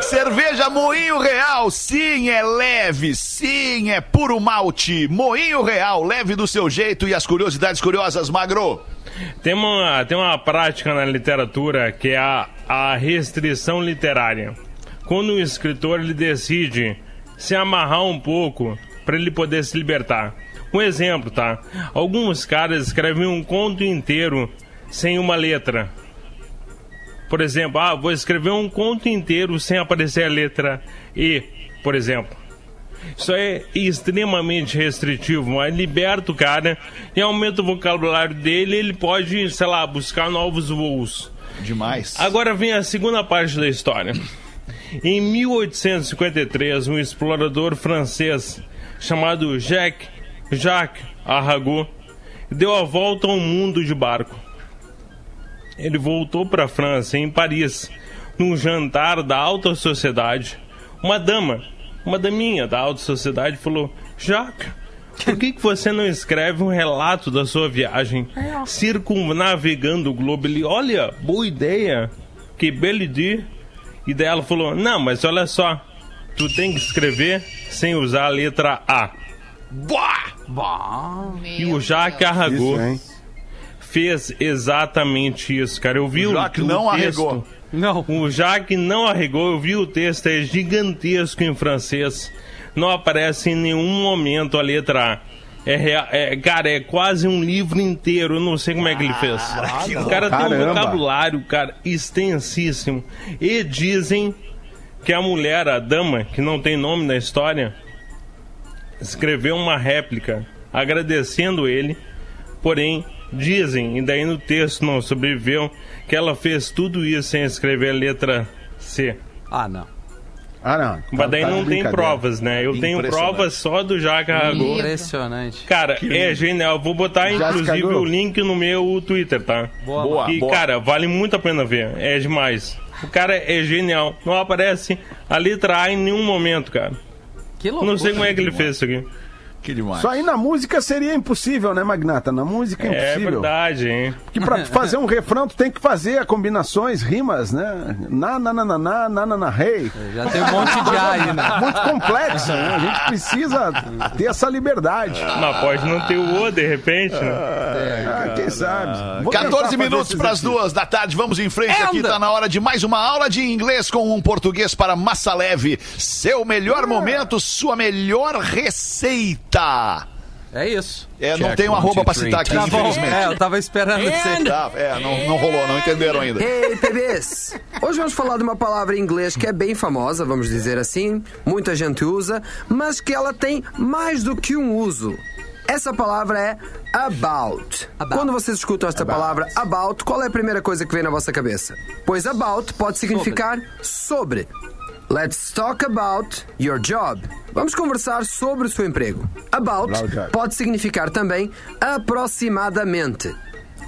<laughs> Cerveja Moinho Real, sim, é leve, sim, é puro malte. Moinho Real, leve do seu jeito e as curiosidades curiosas, Magro. Tem uma, tem uma prática na literatura que é a, a restrição literária. Quando o escritor ele decide se amarrar um pouco para ele poder se libertar. Um exemplo, tá? Alguns caras escrevem um conto inteiro sem uma letra. Por exemplo, ah, vou escrever um conto inteiro sem aparecer a letra E, por exemplo. Isso é extremamente restritivo, mas liberta o cara e aumenta o vocabulário dele, ele pode, sei lá, buscar novos voos. Demais. Agora vem a segunda parte da história. Em 1853, um explorador francês chamado Jacques, Jacques Arago deu a volta ao mundo de barco. Ele voltou para a França, em Paris, num jantar da alta sociedade. Uma dama, uma daminha da alta sociedade falou: Jacques, por que, que você não escreve um relato da sua viagem circunavegando o globo? Ele, olha, boa ideia, que bela ideia. E daí ela falou: Não, mas olha só, tu tem que escrever sem usar a letra A. Bah! E o Jacques Arragou fez exatamente isso, cara. Eu vi O o, Jacques o não texto. arregou. Não. O Jacques não arregou, eu vi o texto, é gigantesco em francês. Não aparece em nenhum momento a letra A. É, é, cara, é quase um livro inteiro. Eu não sei como é que ele fez. o cara tem um Caramba. vocabulário, cara, extensíssimo. E dizem que a mulher, a dama, que não tem nome na história, escreveu uma réplica agradecendo ele, porém dizem, e daí no texto não sobreviveu, que ela fez tudo isso sem escrever a letra C. Ah, não. Ah, não. Mas daí Tá de não tem provas, né? Eu tenho provas só do Jacques Aragão. Impressionante. Cara, é genial. Vou botar inclusive o link no meu Twitter, tá? Boa, E, boa. cara, vale muito a pena ver. É demais. O cara é genial. Não aparece a letra A em nenhum momento, cara. Que loucura. Não sei como é que ele fez isso aqui. Que demais. Isso aí na música seria impossível, né, Magnata? Na música é É impossível. verdade, hein? Porque pra <laughs> fazer um refrão, tu tem que fazer combinações, rimas, né? Na, na, na, na, na, na, na, na, rei. Já tem um monte de A aí, né? <laughs> Muito complexo, né? A gente precisa ter essa liberdade. Mas pode não ter o O de repente, né? Ah, quem sabe? Vou tentar 14 fazer minutos para as duas da tarde. Vamos em frente aqui. Tá na hora de mais uma aula de inglês com um português para massa leve. Seu melhor momento, sua melhor receita. É isso. É, não tem um arroba pra citar aqui, Tá bom. infelizmente. É, eu tava esperando você. Tá, é, não, não rolou, não entenderam ainda. Ei, bebês! Hoje vamos falar de uma palavra em inglês que é bem famosa, vamos dizer assim, muita gente usa, mas que ela tem mais do que um uso. Essa palavra é about. Quando vocês escutam esta palavra about, qual é a primeira coisa que vem na vossa cabeça? Pois about pode significar sobre. Let's talk about your job. Vamos conversar sobre o seu emprego. About pode significar também aproximadamente.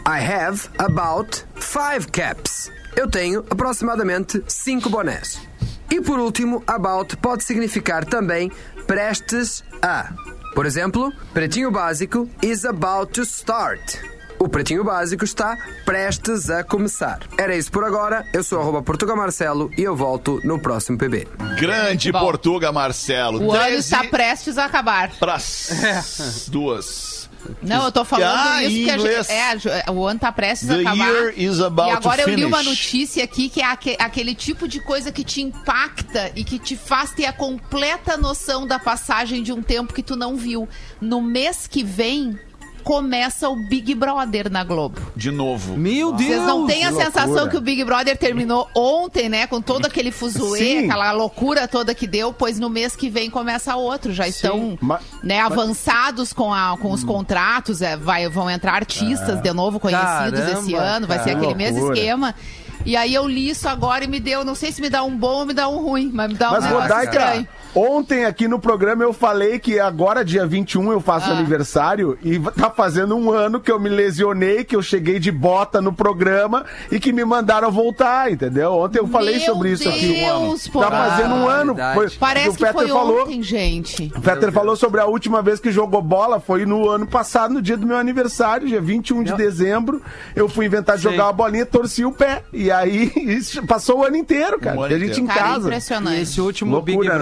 I have about five caps. Eu tenho aproximadamente cinco bonés. E por último, about pode significar também prestes a. Por exemplo, Pretinho Básico is about to start. O Pretinho Básico está prestes a começar. Era isso por agora. Eu sou arroba Portugal Marcelo e eu volto no próximo PB. Grande Bom. Portuga Marcelo. O ano 13 está prestes a acabar. pras <laughs> duas. Não, eu tô falando Ah, isso que a gente, é, ju- o ano tá prestes The a acabar. e agora eu li uma notícia aqui que é aque- aquele tipo de coisa que te impacta e que te faz ter a completa noção da passagem de um tempo que tu não viu. No mês que vem começa o Big Brother na Globo. De novo. Meu Deus! Vocês não têm a que sensação loucura. que o Big Brother terminou ontem, né? Com todo aquele fuzuê, Sim. aquela loucura toda que deu, pois no mês que vem começa outro. Já estão Ma- né, avançados com, a, com os contratos, é, vai, vão entrar artistas de novo conhecidos Caramba, esse ano, vai ser aquele mesmo esquema. E aí eu li isso agora e me deu, não sei se me dá um bom ou me dá um ruim, mas me dá um Mas, negócio Rodaica, estranho. Ontem aqui no programa eu falei que agora, dia 21, eu Ah. faço aniversário e tá fazendo um ano que eu me lesionei, que eu cheguei de bota no programa e que me mandaram voltar, entendeu? Ontem eu falei Meu sobre isso aqui. Deus, pô. Tá fazendo um ano. verdade. Foi, Parece o que Peter foi falou. ontem, gente. O Peter falou sobre a última vez que jogou bola, foi no ano passado, no dia do meu aniversário, dia 21 de dezembro. Eu fui inventar de Sei. jogar uma bolinha, torci o pé. E aí, <laughs> isso passou o ano inteiro, cara. Um ano a gente inteiro. em Cara, casa. impressionante. E esse último Loucura, Big né?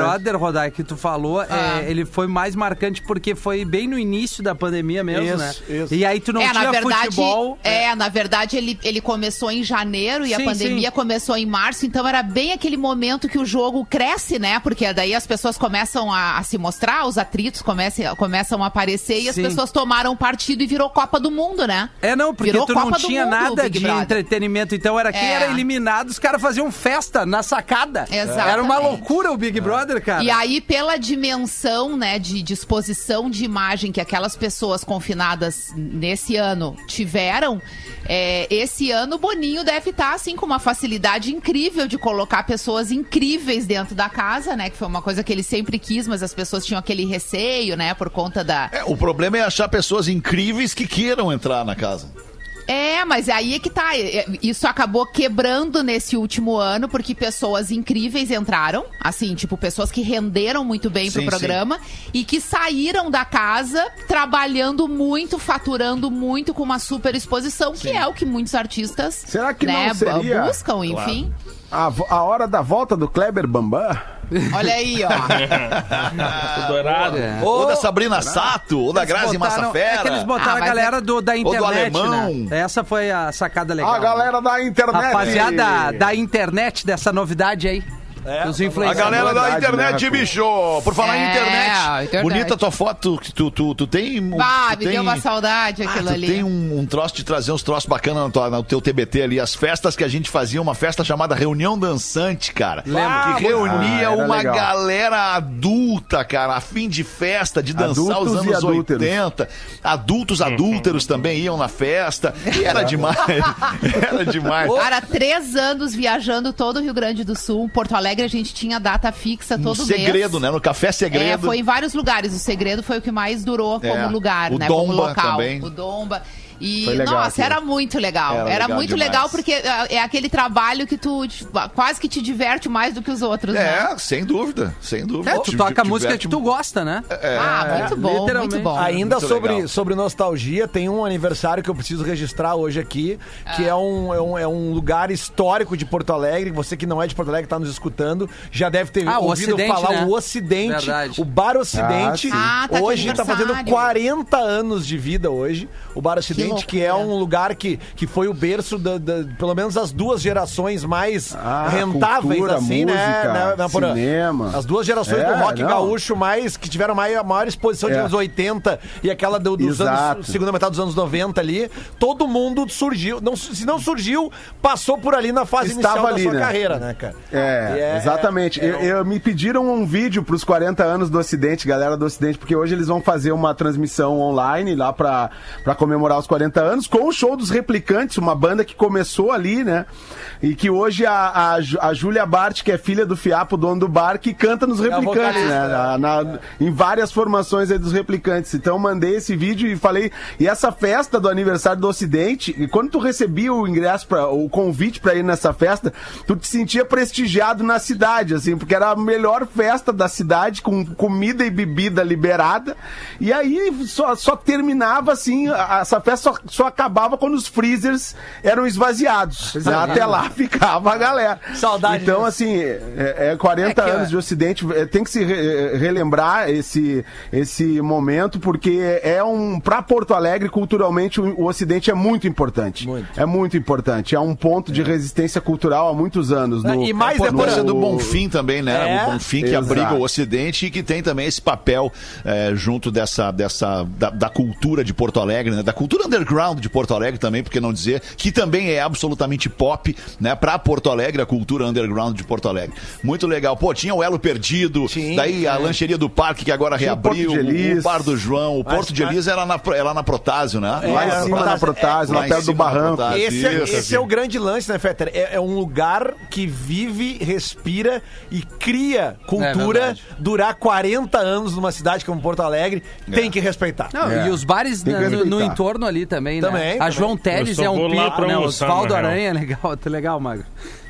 Brother, Rodai, que tu falou, Ah. é, ele foi mais marcante porque foi bem no início da pandemia mesmo, Isso, né? isso. E aí tu não é, tinha na verdade, futebol. é, na verdade ele, ele começou em janeiro e a Sim, pandemia sim. começou em março, então era bem aquele momento que o jogo cresce, né? Porque daí as pessoas começam a, a se mostrar, os atritos comecem, começam a aparecer e as Sim. pessoas tomaram partido e virou Copa do Mundo, né? É, não, porque Virou tu não Copa do tinha Mundo, nada de Brother. entretenimento. Então era quem É. era eliminado, os caras faziam festa na sacada. Exatamente. Era uma loucura o Big Brother, cara. E aí, pela dimensão, né, de disposição de imagem que aquelas pessoas confinadas nesse ano tiveram, é, esse ano o Boninho deve estar, assim, com uma facilidade incrível de colocar pessoas incríveis dentro da casa, né? Que foi uma coisa que ele sempre quis, mas as pessoas tinham aquele receio, né? Por conta da. É, o problema é achar pessoas incríveis que queiram entrar na casa. É, mas aí é que tá. É, é, Isso acabou quebrando nesse último ano, porque pessoas incríveis entraram. Assim, tipo, pessoas que renderam muito bem Sim, pro programa e que saíram da casa trabalhando muito, faturando muito, com uma super exposição, que é o que muitos artistas Será que né, não seria- buscam, enfim. A, vo- a hora da volta do Kleber Bambam? Olha aí, ó. <laughs> O Dourado. É. Ou da Sabrina Sato, ou da Grazi botaram- Massafera. É que eles botaram Ah, a galera é- do, da do internet, alemão. né? Essa foi a sacada legal. A galera da internet. Rapaziada da internet, dessa novidade aí. Os A influencers. galera da internet, né, bicho! Por falar em É, internet. a internet. Bonita tua foto. Tu, tu, tu tem. um- Ah, me tem- deu uma saudade Ah, aquilo tu ali. tem um, um troço de trazer uns troços bacanas no, tua- no teu TBT ali. As festas que a gente fazia, uma festa chamada Reunião Dançante, cara. Lembro. Que reunia Ah, uma legal. galera adulta, cara, a fim de festa, de dançar Adultos os anos adúlteros. 80. Adultos adúlteros também iam na festa. E era demais. <laughs> era demais. Cara, três anos viajando todo o Rio Grande do Sul. Porto Alegre a gente tinha data fixa todo mês. segredo, né? No Café Segredo. É, foi em vários lugares. O segredo foi o que mais durou como É. lugar, né? como Domba local. também. O Domba. E, nossa, aquilo. era muito legal. Era Era, legal muito demais. legal porque é é aquele trabalho que tu tipo, quase que te diverte mais do que os outros, né? É, sem dúvida, sem dúvida. É, tu Te- toca a música diverte que tu gosta, né? ah, muito bom, literalmente. muito bom. Ainda Muito sobre, legal. sobre nostalgia, tem um aniversário que eu preciso registrar hoje aqui, que é, um, é, um, é um lugar histórico de Porto Alegre. Você que não é de Porto Alegre, está nos escutando, já deve ter Ah, ouvido Ocidente, falar né? o Ocidente, Verdade. o Bar Ocidente. Ah. Ah, tá hoje está fazendo aniversário. 40 anos de vida hoje. O Bar Ocidente, que, é loucura. um lugar que, que foi o berço, da, da- pelo menos das duas gerações mais Ah, rentáveis, cultura, assim, né? música, né, né, Porã? cinema. As duas gerações É, do rock não. gaúcho mais que tiveram mai- a maior exposição de É. anos 80 e aquela do- dos Exato. anos segunda metade dos anos 90 ali, todo mundo surgiu, não, se não surgiu, passou por ali na fase Estava inicial ali, da sua né? carreira, né, cara? É, E exatamente. é- eu, eu- me pediram um vídeo pros 40 anos do Ocidente, galera do Ocidente, porque hoje eles vão fazer uma transmissão online lá pra, pra comemorar os 40 anos, com o show dos Replicantes, uma banda que começou ali, né? E que hoje a, a, a Júlia Bart, que é filha do Fiapo, dono do bar, que canta nos Replicantes, vocalista, né? Na- na- em várias formações aí dos Replicantes. Então mandei esse vídeo e falei. E essa festa do aniversário do Ocidente, e quando tu recebia o ingresso, pra, o convite pra ir nessa festa, tu te sentia prestigiado na cidade, assim, porque era a melhor festa da cidade, com comida e bebida liberada. E aí só, só terminava assim, a- essa festa só, só acabava quando os freezers eram esvaziados. <laughs> né? Até lá ficava a galera. Saudade Então, disso. assim, é, é 40 É que, anos de Ocidente, é, tem que se re- relembrar esse, esse momento, porque é um. Pra Porto Alegre, culturalmente, o, o Ocidente é muito importante. Muito. É muito importante. É um ponto de resistência cultural há muitos anos. No, E mais depois- do Bonfim também, né? É. o Bonfim que Exato. abriga o Ocidente e que tem também esse papel é, junto dessa, dessa da, da cultura de Porto Alegre, né? Da cultura underground de Porto Alegre também, por que não dizer, que também é absolutamente pop, né? Pra Porto Alegre, a cultura underground de Porto Alegre. Muito legal. Pô, tinha o Elo Perdido, Sim, daí a lancheria do Parque que agora Tinha reabriu, o, o Bar do João, o Porto de Elis era na, era na Protásio, né? É, Lá em cima da Protásio, lá lá perto do Barranco. Esse, é, Isso, esse é o grande lance, né, Fetter? É, é um lugar que vive, respira e cria cultura. verdade. durar 40 anos numa cidade como Porto Alegre, tem que respeitar. Não, É. E os bares na- no, no entorno ali também, né? Também, A também. João Teles Eu é um vou lá pico, pra né? almoçar, Osvaldo na real. Aranha, legal, tá legal, Magro.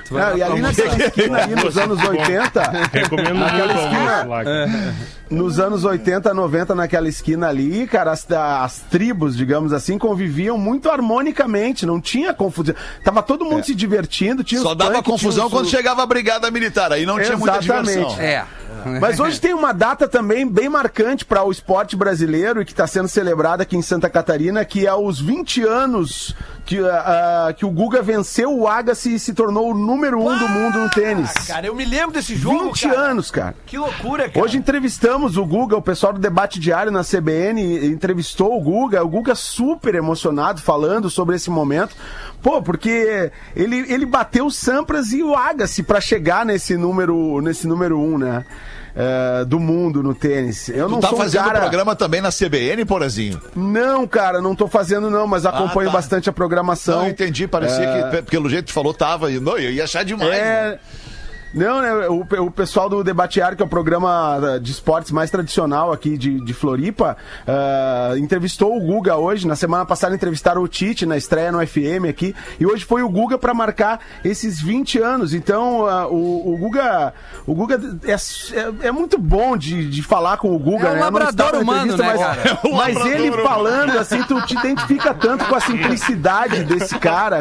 Tu vai Não, e pra ali almoçar. naquela esquina aí, nos anos 80, Recomendo muito Naquela o esquina- lá. cara. <laughs> nos anos 80, 90, naquela esquina ali, cara, as, as tribos, digamos assim, conviviam muito harmonicamente, não tinha confusão. Tava todo mundo se divertindo, tinha Só dava punk, confusão os- quando chegava a brigada militar, aí não tinha muita Exatamente. diversão. É. Mas hoje tem uma data também bem marcante para o esporte brasileiro e que está sendo celebrada aqui em Santa Catarina, que é os 20 anos que, ah, ah, que o Guga venceu o Agassi e se tornou o número um do mundo no tênis. Ah, cara, eu me lembro desse jogo, 20 cara. anos, cara. Que loucura, cara. Hoje entrevistamos o Guga, o pessoal do Debate Diário na CBN entrevistou o Guga, o Guga super emocionado falando sobre esse momento. Pô, porque ele, ele bateu o Sampras e o Agassi para chegar nesse número, nesse número um, né? eh, do mundo no tênis. Eu Tu não tá sou um fazendo cara... programa também na CBN, Porazinho? Não, cara, não tô fazendo não, mas acompanho tá. bastante a programação. Não, entendi. Parecia É. que, pelo jeito que tu falou, tava. Não, eu ia achar demais. né? Não, né? O, o pessoal do Debatear, que é o programa eh, de esportes mais tradicional aqui de, de Floripa, eh, entrevistou o Guga hoje. Na semana passada entrevistaram o Tite na estreia no FM aqui. E hoje foi o Guga para marcar esses 20 anos. Então, ah, o, o Guga, o Guga é, é, é muito bom de, de falar com o Guga, É um né? Labrador humano, né, mas, cara? <laughs> É um mas labrador ele falando assim, tu te identifica tanto com a simplicidade desse cara,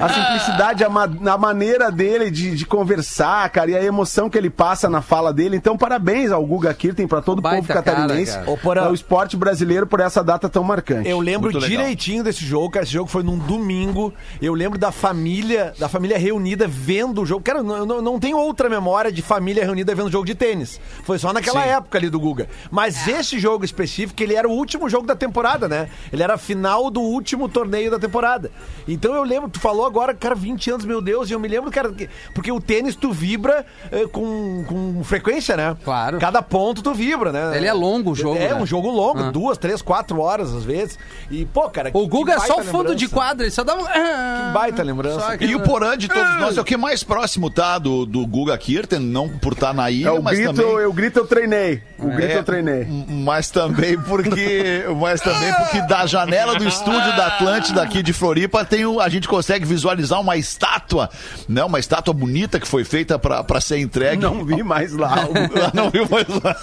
a simplicidade, a, ma- a maneira dele de, de conversar, cara, e a emoção que ele passa na fala dele. Então, parabéns ao Guga Kirten, pra todo o povo catarinense, cara, cara. Ao esporte brasileiro por essa data tão marcante. Eu lembro Muito legal. direitinho desse jogo, cara. Esse jogo foi num domingo. Eu lembro da família, da família reunida vendo o jogo. Cara, eu não, não, não tenho outra memória de família reunida vendo jogo de tênis. Foi só naquela Sim. época ali do Guga. Mas esse jogo específico, ele era o último jogo da temporada, né? Ele era a final do último torneio da temporada. Então eu lembro, tu falou agora, cara, 20 anos, meu Deus, e eu me lembro, cara, que- porque o tênis tu vibra eh, com, com frequência, né? Claro. Cada ponto tu vibra, né? Ele é longo o jogo, É, né? um jogo longo, Ah. duas, três, quatro horas às vezes. E, pô, cara. O que- Guga que é só baita fundo de quadra, ele só dá um. Que baita lembrança. Só E o Porã de todos nós é o que mais próximo tá do, do Guga Kirten, não por estar na ilha, É o mas grito, também. eu grito, eu treinei. O grito É, eu treinei. Mas também porque. Mas também porque da janela do estúdio da Atlântida aqui de Floripa tem o- a gente consegue visualizar uma estátua, né? Uma estátua bonita que foi feita pra pra ser entregue. Não vi mais lá. <laughs> não viu mais lá.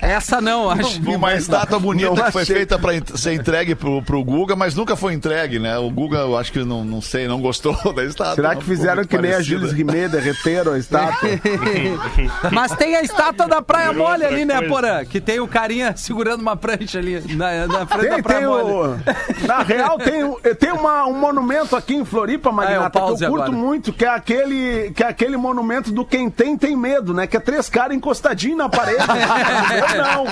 Essa não, acho. Uma estátua bonita Não que foi achei. feita pra ser entregue pro, pro Guga, mas nunca foi entregue, né? O Guga, eu acho que não, não sei, não gostou <laughs> da estátua. Será não que fizeram que nem a parecida. Gilles Rimet, derreteram a estátua? <laughs> Mas tem a estátua da Praia Mole ali, né. Porã? Que tem o carinha segurando uma prancha ali na, na frente da Tem, Praia tem Mole. o, na real, tem, tem uma, um monumento aqui em Floripa, Magnata, Ah, é o que pause eu curto agora. muito, que é, aquele, que é aquele monumento do quem tem, tem medo, né? Que é três caras encostadinhos na parede. <laughs> eu não.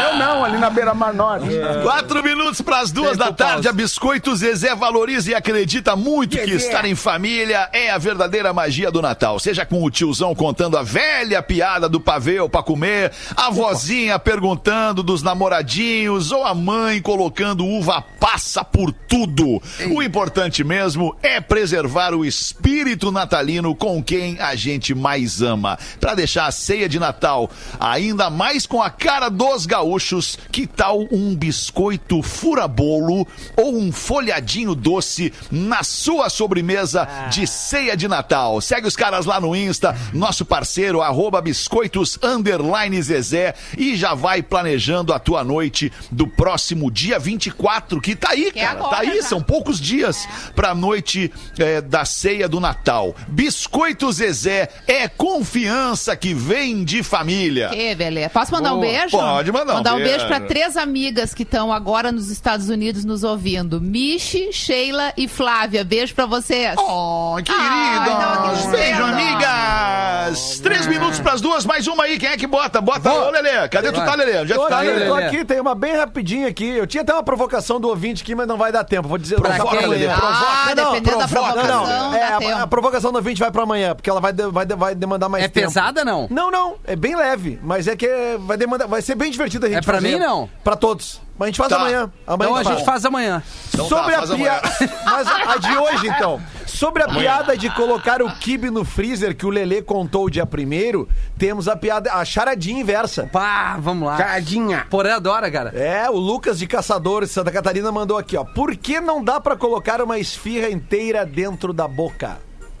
Eu não, ali na beira-mar norte. Quatro minutos para as duas Tempo da tarde. pausa. A Biscoito Zezé valoriza e acredita muito que estar em família é a verdadeira magia do Natal. Seja com o tiozão contando a velha piada do pavê para comer, a vozinha perguntando dos namoradinhos ou a mãe colocando uva passa por tudo. O importante mesmo é preservar o espírito natalino com quem a gente mais ama. Para deixar a ceia de Natal ainda mais com a cara dos gaúchos, que tal um biscoito fura-bolo ou um folhadinho doce na sua sobremesa de ceia de Natal? Segue os caras lá no Insta, nosso parceiro, arroba biscoitos underline Zezé, e já vai planejando a tua noite do próximo dia 24, que tá aí, Que é cara. agora tá aí, já. são poucos dias pra noite eh, da ceia do Natal. Biscoito Zezé é confiança que vem de família. Que beleza. Posso mandar um beijo? Pode mandar um Mandar um beijo beijo. para três amigas que estão agora nos Estados Unidos nos ouvindo. Michi, Sheila e Flávia. Beijo pra vocês. Oh, queridos! aqui Beijo, amigas! Três minutos pras duas, mais uma aí. Quem é que bota? Bota, ô Lelê. Cadê tu tá, Lelê? Tô tu tá, aqui, Lelê? tô aqui, tem uma bem rapidinha aqui. Eu tinha até uma provocação do ouvinte aqui, mas não vai dar tempo. Vou dizer Provoca, Lelê, provoca. Ah, Não, dependendo da provoca. provocação, Não, não. dá É, a, tempo. a provocação do ouvinte vai pra amanhã, porque ela vai, de- vai, de- vai demandar mais É tempo. pesada, não? Não, não. É bem leve. Mas é que é- vai demandar. Vai ser bem divertido a gente É pra fazer. mim, não? Pra todos. Mas a gente faz Tá. amanhã. Amanhã Então a faz. gente faz amanhã. Então tá, Sobre faz a piada. amanhã. <laughs> Mas a de hoje, então. Sobre a piada de colocar o kibe no freezer que o Lelê contou o dia primeiro, temos a piada, a charadinha inversa. Pá, vamos lá. Tadinha. Porã adora, cara. É, o Lucas de Caçador de Santa Catarina mandou aqui, ó. Por que não dá pra colocar uma esfirra inteira dentro da boca?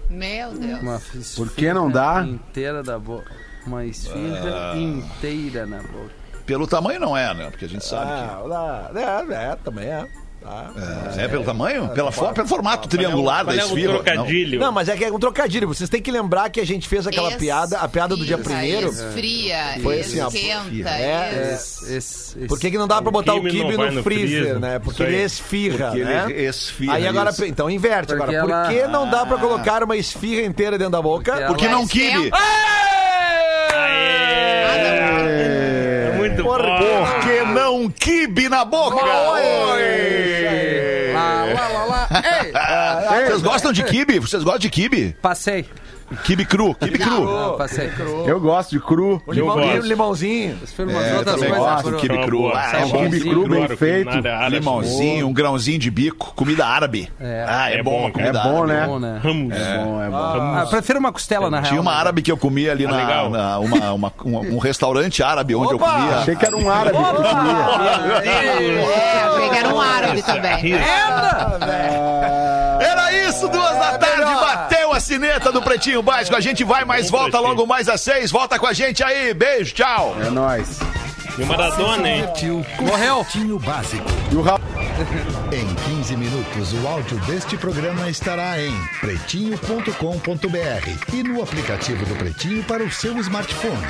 Meu Deus. Uma Por que não dá? Inteira da boca. Uma esfirra inteira na boca. Pelo tamanho não é, né? Porque a gente sabe Ah, é, é, também é. Tá. que... É pelo tamanho? Pela fo- pelo formato triangular da é esfirra? Não. trocadilho? Não, mas é que é um trocadilho. Vocês têm que lembrar que a gente fez aquela piada, a piada do dia primeiro. Esfria, Foi assim, esquenta. é, es- Por que, que não dá pra botar o quibe não kibe no, no freezer, freezer. né? Porque ele esfirra, Porque né? ele esfirra. Aí agora, isso. então inverte Porque agora. ela- Por que não dá pra colocar uma esfirra inteira dentro da boca? Porque Porque ela não esquenta. quibe. É muito Por bom. Não quibe na boca. Lá, lá, lá, lá. Ei! Vocês gostam de quibe? Vocês gostam de quibe? Passei. Kibe cru, kibe cru. Ah, passei. Eu gosto de cru. O limãozinho, gosto. limãozinho. As umas É, outras também coisas gosto do quibe cru. Ah, é um quibe cru bem claro, feito. Limãozinho, um grãozinho de bico, comida árabe. É. Ah, é, É bom, bom, É comida bom, árabe. né? Bom, né? Ramos. É bom, é bom. Ah, eu prefiro uma costela, na real. Tinha uma árabe que eu comia ali na, legal. na- uma, uma- um, um restaurante árabe onde eu comia. Achei que era um árabe que tu comia. <laughs> É, achei que era um árabe também. Era isso, duas da tarde, bateu a sineta do Pretinho Básico. A gente vai, mas volta logo mais às seis. Volta com a gente aí. Beijo, tchau. É nóis. E o Maradona, hein? Morreu. Pretinho Básico. E o Raul. <laughs> Em 15 minutos, o áudio deste programa estará em pretinho.com.br e no aplicativo do Pretinho para o seu smartphone.